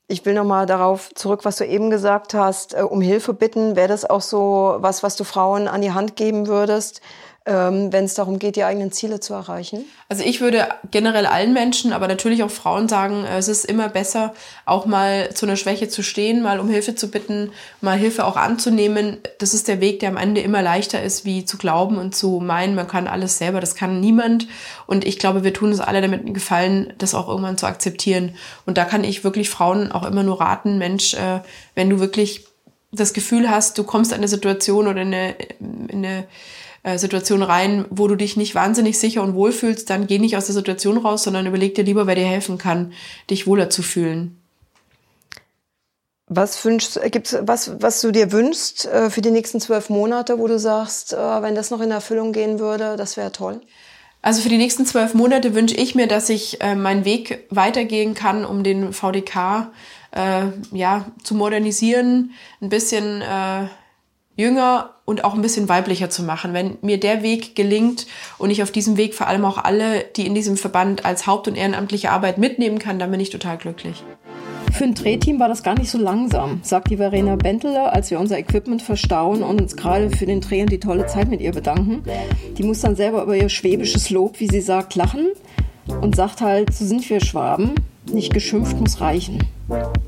Ich will nochmal darauf zurück, was du eben gesagt hast, äh, um Hilfe bitten. Wäre das auch so was, was du Frauen an die Hand geben würdest? Ähm, wenn es darum geht, die eigenen Ziele zu erreichen? Also ich würde generell allen Menschen, aber natürlich auch Frauen sagen, äh, es ist immer besser, auch mal zu einer Schwäche zu stehen, mal um Hilfe zu bitten, mal Hilfe auch anzunehmen. Das ist der Weg, der am Ende immer leichter ist, wie zu glauben und zu meinen, man kann alles selber. Das kann niemand. Und ich glaube, wir tun uns alle damit einen Gefallen, das auch irgendwann zu akzeptieren. Und da kann ich wirklich Frauen auch immer nur raten, Mensch, äh, wenn du wirklich das Gefühl hast, du kommst in eine Situation oder in eine, in eine äh, Situation rein, wo du dich nicht wahnsinnig sicher und wohl fühlst, dann geh nicht aus der Situation raus, sondern überleg dir lieber, wer dir helfen kann, dich wohler zu fühlen. Was wünschst, gibt's was, was du dir wünschst äh, für die nächsten zwölf Monate, wo du sagst, äh, wenn das noch in Erfüllung gehen würde, das wäre toll? Also für die nächsten zwölf Monate wünsche ich mir, dass ich äh, meinen Weg weitergehen kann, um den VDK äh, ja zu modernisieren, ein bisschen äh, jünger und auch ein bisschen weiblicher zu machen. Wenn mir der Weg gelingt und ich auf diesem Weg vor allem auch alle, die in diesem Verband als haupt- und ehrenamtliche Arbeit mitnehmen kann, dann bin ich total glücklich. Für ein Drehteam war das gar nicht so langsam, sagt die Verena Benteler, als wir unser Equipment verstauen und uns gerade für den Dreh und die tolle Zeit mit ihr bedanken. Die muss dann selber über ihr schwäbisches Lob, wie sie sagt, lachen und sagt halt, so sind wir Schwaben, nicht geschimpft muss reichen.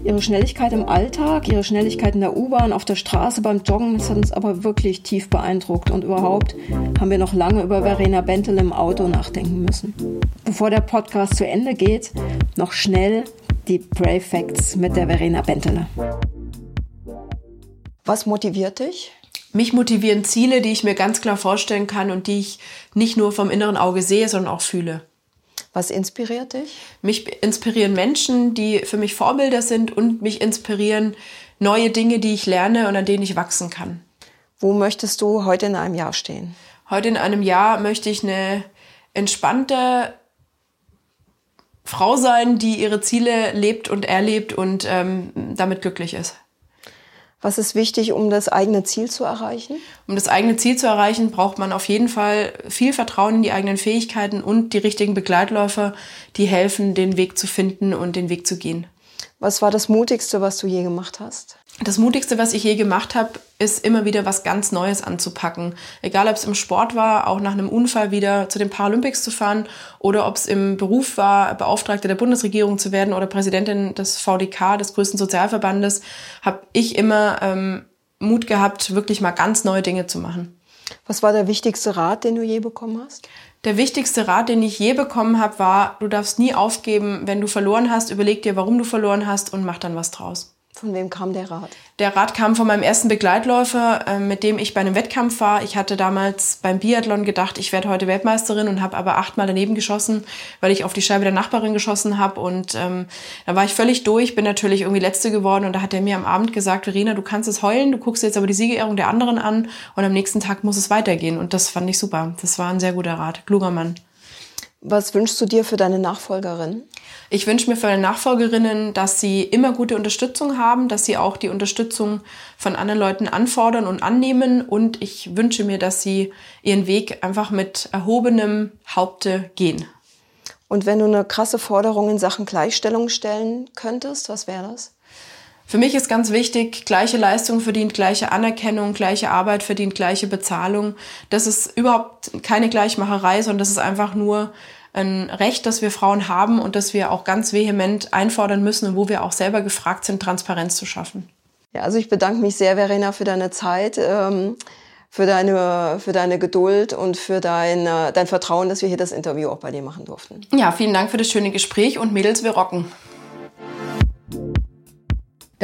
Ihre Schnelligkeit im Alltag, ihre Schnelligkeit in der U-Bahn, auf der Straße, beim Joggen, das hat uns aber wirklich tief beeindruckt. Und überhaupt haben wir noch lange über Verena Bentel im Auto nachdenken müssen. Bevor der Podcast zu Ende geht, noch schnell die Brave Facts mit der Verena Bentele. Was motiviert dich? Mich motivieren Ziele, die ich mir ganz klar vorstellen kann und die ich nicht nur vom inneren Auge sehe, sondern auch fühle. Was inspiriert dich? Mich inspirieren Menschen, die für mich Vorbilder sind und mich inspirieren neue Dinge, die ich lerne und an denen ich wachsen kann. Wo möchtest du heute in einem Jahr stehen? Heute in einem Jahr möchte ich eine entspannte Frau sein, die ihre Ziele lebt und erlebt und ähm, damit glücklich ist. Was ist wichtig, um das eigene Ziel zu erreichen? Um das eigene Ziel zu erreichen, braucht man auf jeden Fall viel Vertrauen in die eigenen Fähigkeiten und die richtigen Begleitläufer, die helfen, den Weg zu finden und den Weg zu gehen. Was war das Mutigste, was du je gemacht hast? Das Mutigste, was ich je gemacht habe, ist immer wieder was ganz Neues anzupacken. Egal, ob es im Sport war, auch nach einem Unfall wieder zu den Paralympics zu fahren oder ob es im Beruf war, Beauftragte der Bundesregierung zu werden oder Präsidentin des VDK, des größten Sozialverbandes, habe ich immer ähm, Mut gehabt, wirklich mal ganz neue Dinge zu machen. Was war der wichtigste Rat, den du je bekommen hast? Der wichtigste Rat, den ich je bekommen habe, war, du darfst nie aufgeben, wenn du verloren hast, überleg dir, warum du verloren hast und mach dann was draus. Von wem kam der Rat? Der Rat kam von meinem ersten Begleitläufer, äh, mit dem ich bei einem Wettkampf war. Ich hatte damals beim Biathlon gedacht, ich werde heute Weltmeisterin und habe aber achtmal daneben geschossen, weil ich auf die Scheibe der Nachbarin geschossen habe. Und ähm, da war ich völlig durch, bin natürlich irgendwie Letzte geworden. Und da hat er mir am Abend gesagt, Verena, du kannst es heulen, du guckst jetzt aber die Siegerehrung der anderen an und am nächsten Tag muss es weitergehen. Und das fand ich super. Das war ein sehr guter Rat. Kluger Mann. Was wünschst du dir für deine Nachfolgerin? Ich wünsche mir für meine Nachfolgerinnen, dass sie immer gute Unterstützung haben, dass sie auch die Unterstützung von anderen Leuten anfordern und annehmen. Und ich wünsche mir, dass sie ihren Weg einfach mit erhobenem Haupte gehen. Und wenn du eine krasse Forderung in Sachen Gleichstellung stellen könntest, was wäre das? Für mich ist ganz wichtig, gleiche Leistung verdient gleiche Anerkennung, gleiche Arbeit verdient gleiche Bezahlung. Das ist überhaupt keine Gleichmacherei, sondern das ist einfach nur ein Recht, das wir Frauen haben und das wir auch ganz vehement einfordern müssen und wo wir auch selber gefragt sind, Transparenz zu schaffen. Ja, also ich bedanke mich sehr, Verena, für deine Zeit, ähm, für, deine, für deine Geduld und für dein, dein Vertrauen, dass wir hier das Interview auch bei dir machen durften. Ja, vielen Dank für das schöne Gespräch und Mädels, wir rocken.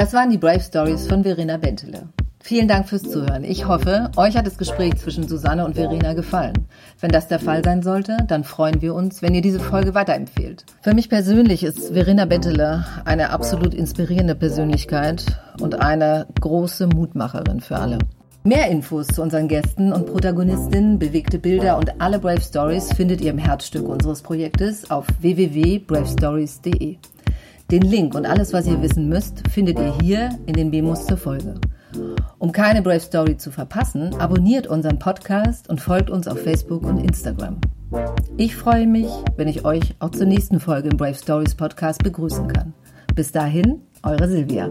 Das waren die Brave Stories von Verena Bentele. Vielen Dank fürs Zuhören. Ich hoffe, euch hat das Gespräch zwischen Susanne und Verena gefallen. Wenn das der Fall sein sollte, dann freuen wir uns, wenn ihr diese Folge weiterempfehlt. Für mich persönlich ist Verena Bettele eine absolut inspirierende Persönlichkeit und eine große Mutmacherin für alle. Mehr Infos zu unseren Gästen und Protagonistinnen, bewegte Bilder und alle Brave Stories findet ihr im Herzstück unseres Projektes auf www.bravestories.de. Den Link und alles, was ihr wissen müsst, findet ihr hier in den Memos zur Folge. Um keine Brave Story zu verpassen, abonniert unseren Podcast und folgt uns auf Facebook und Instagram. Ich freue mich, wenn ich euch auch zur nächsten Folge im Brave Stories Podcast begrüßen kann. Bis dahin, eure Silvia.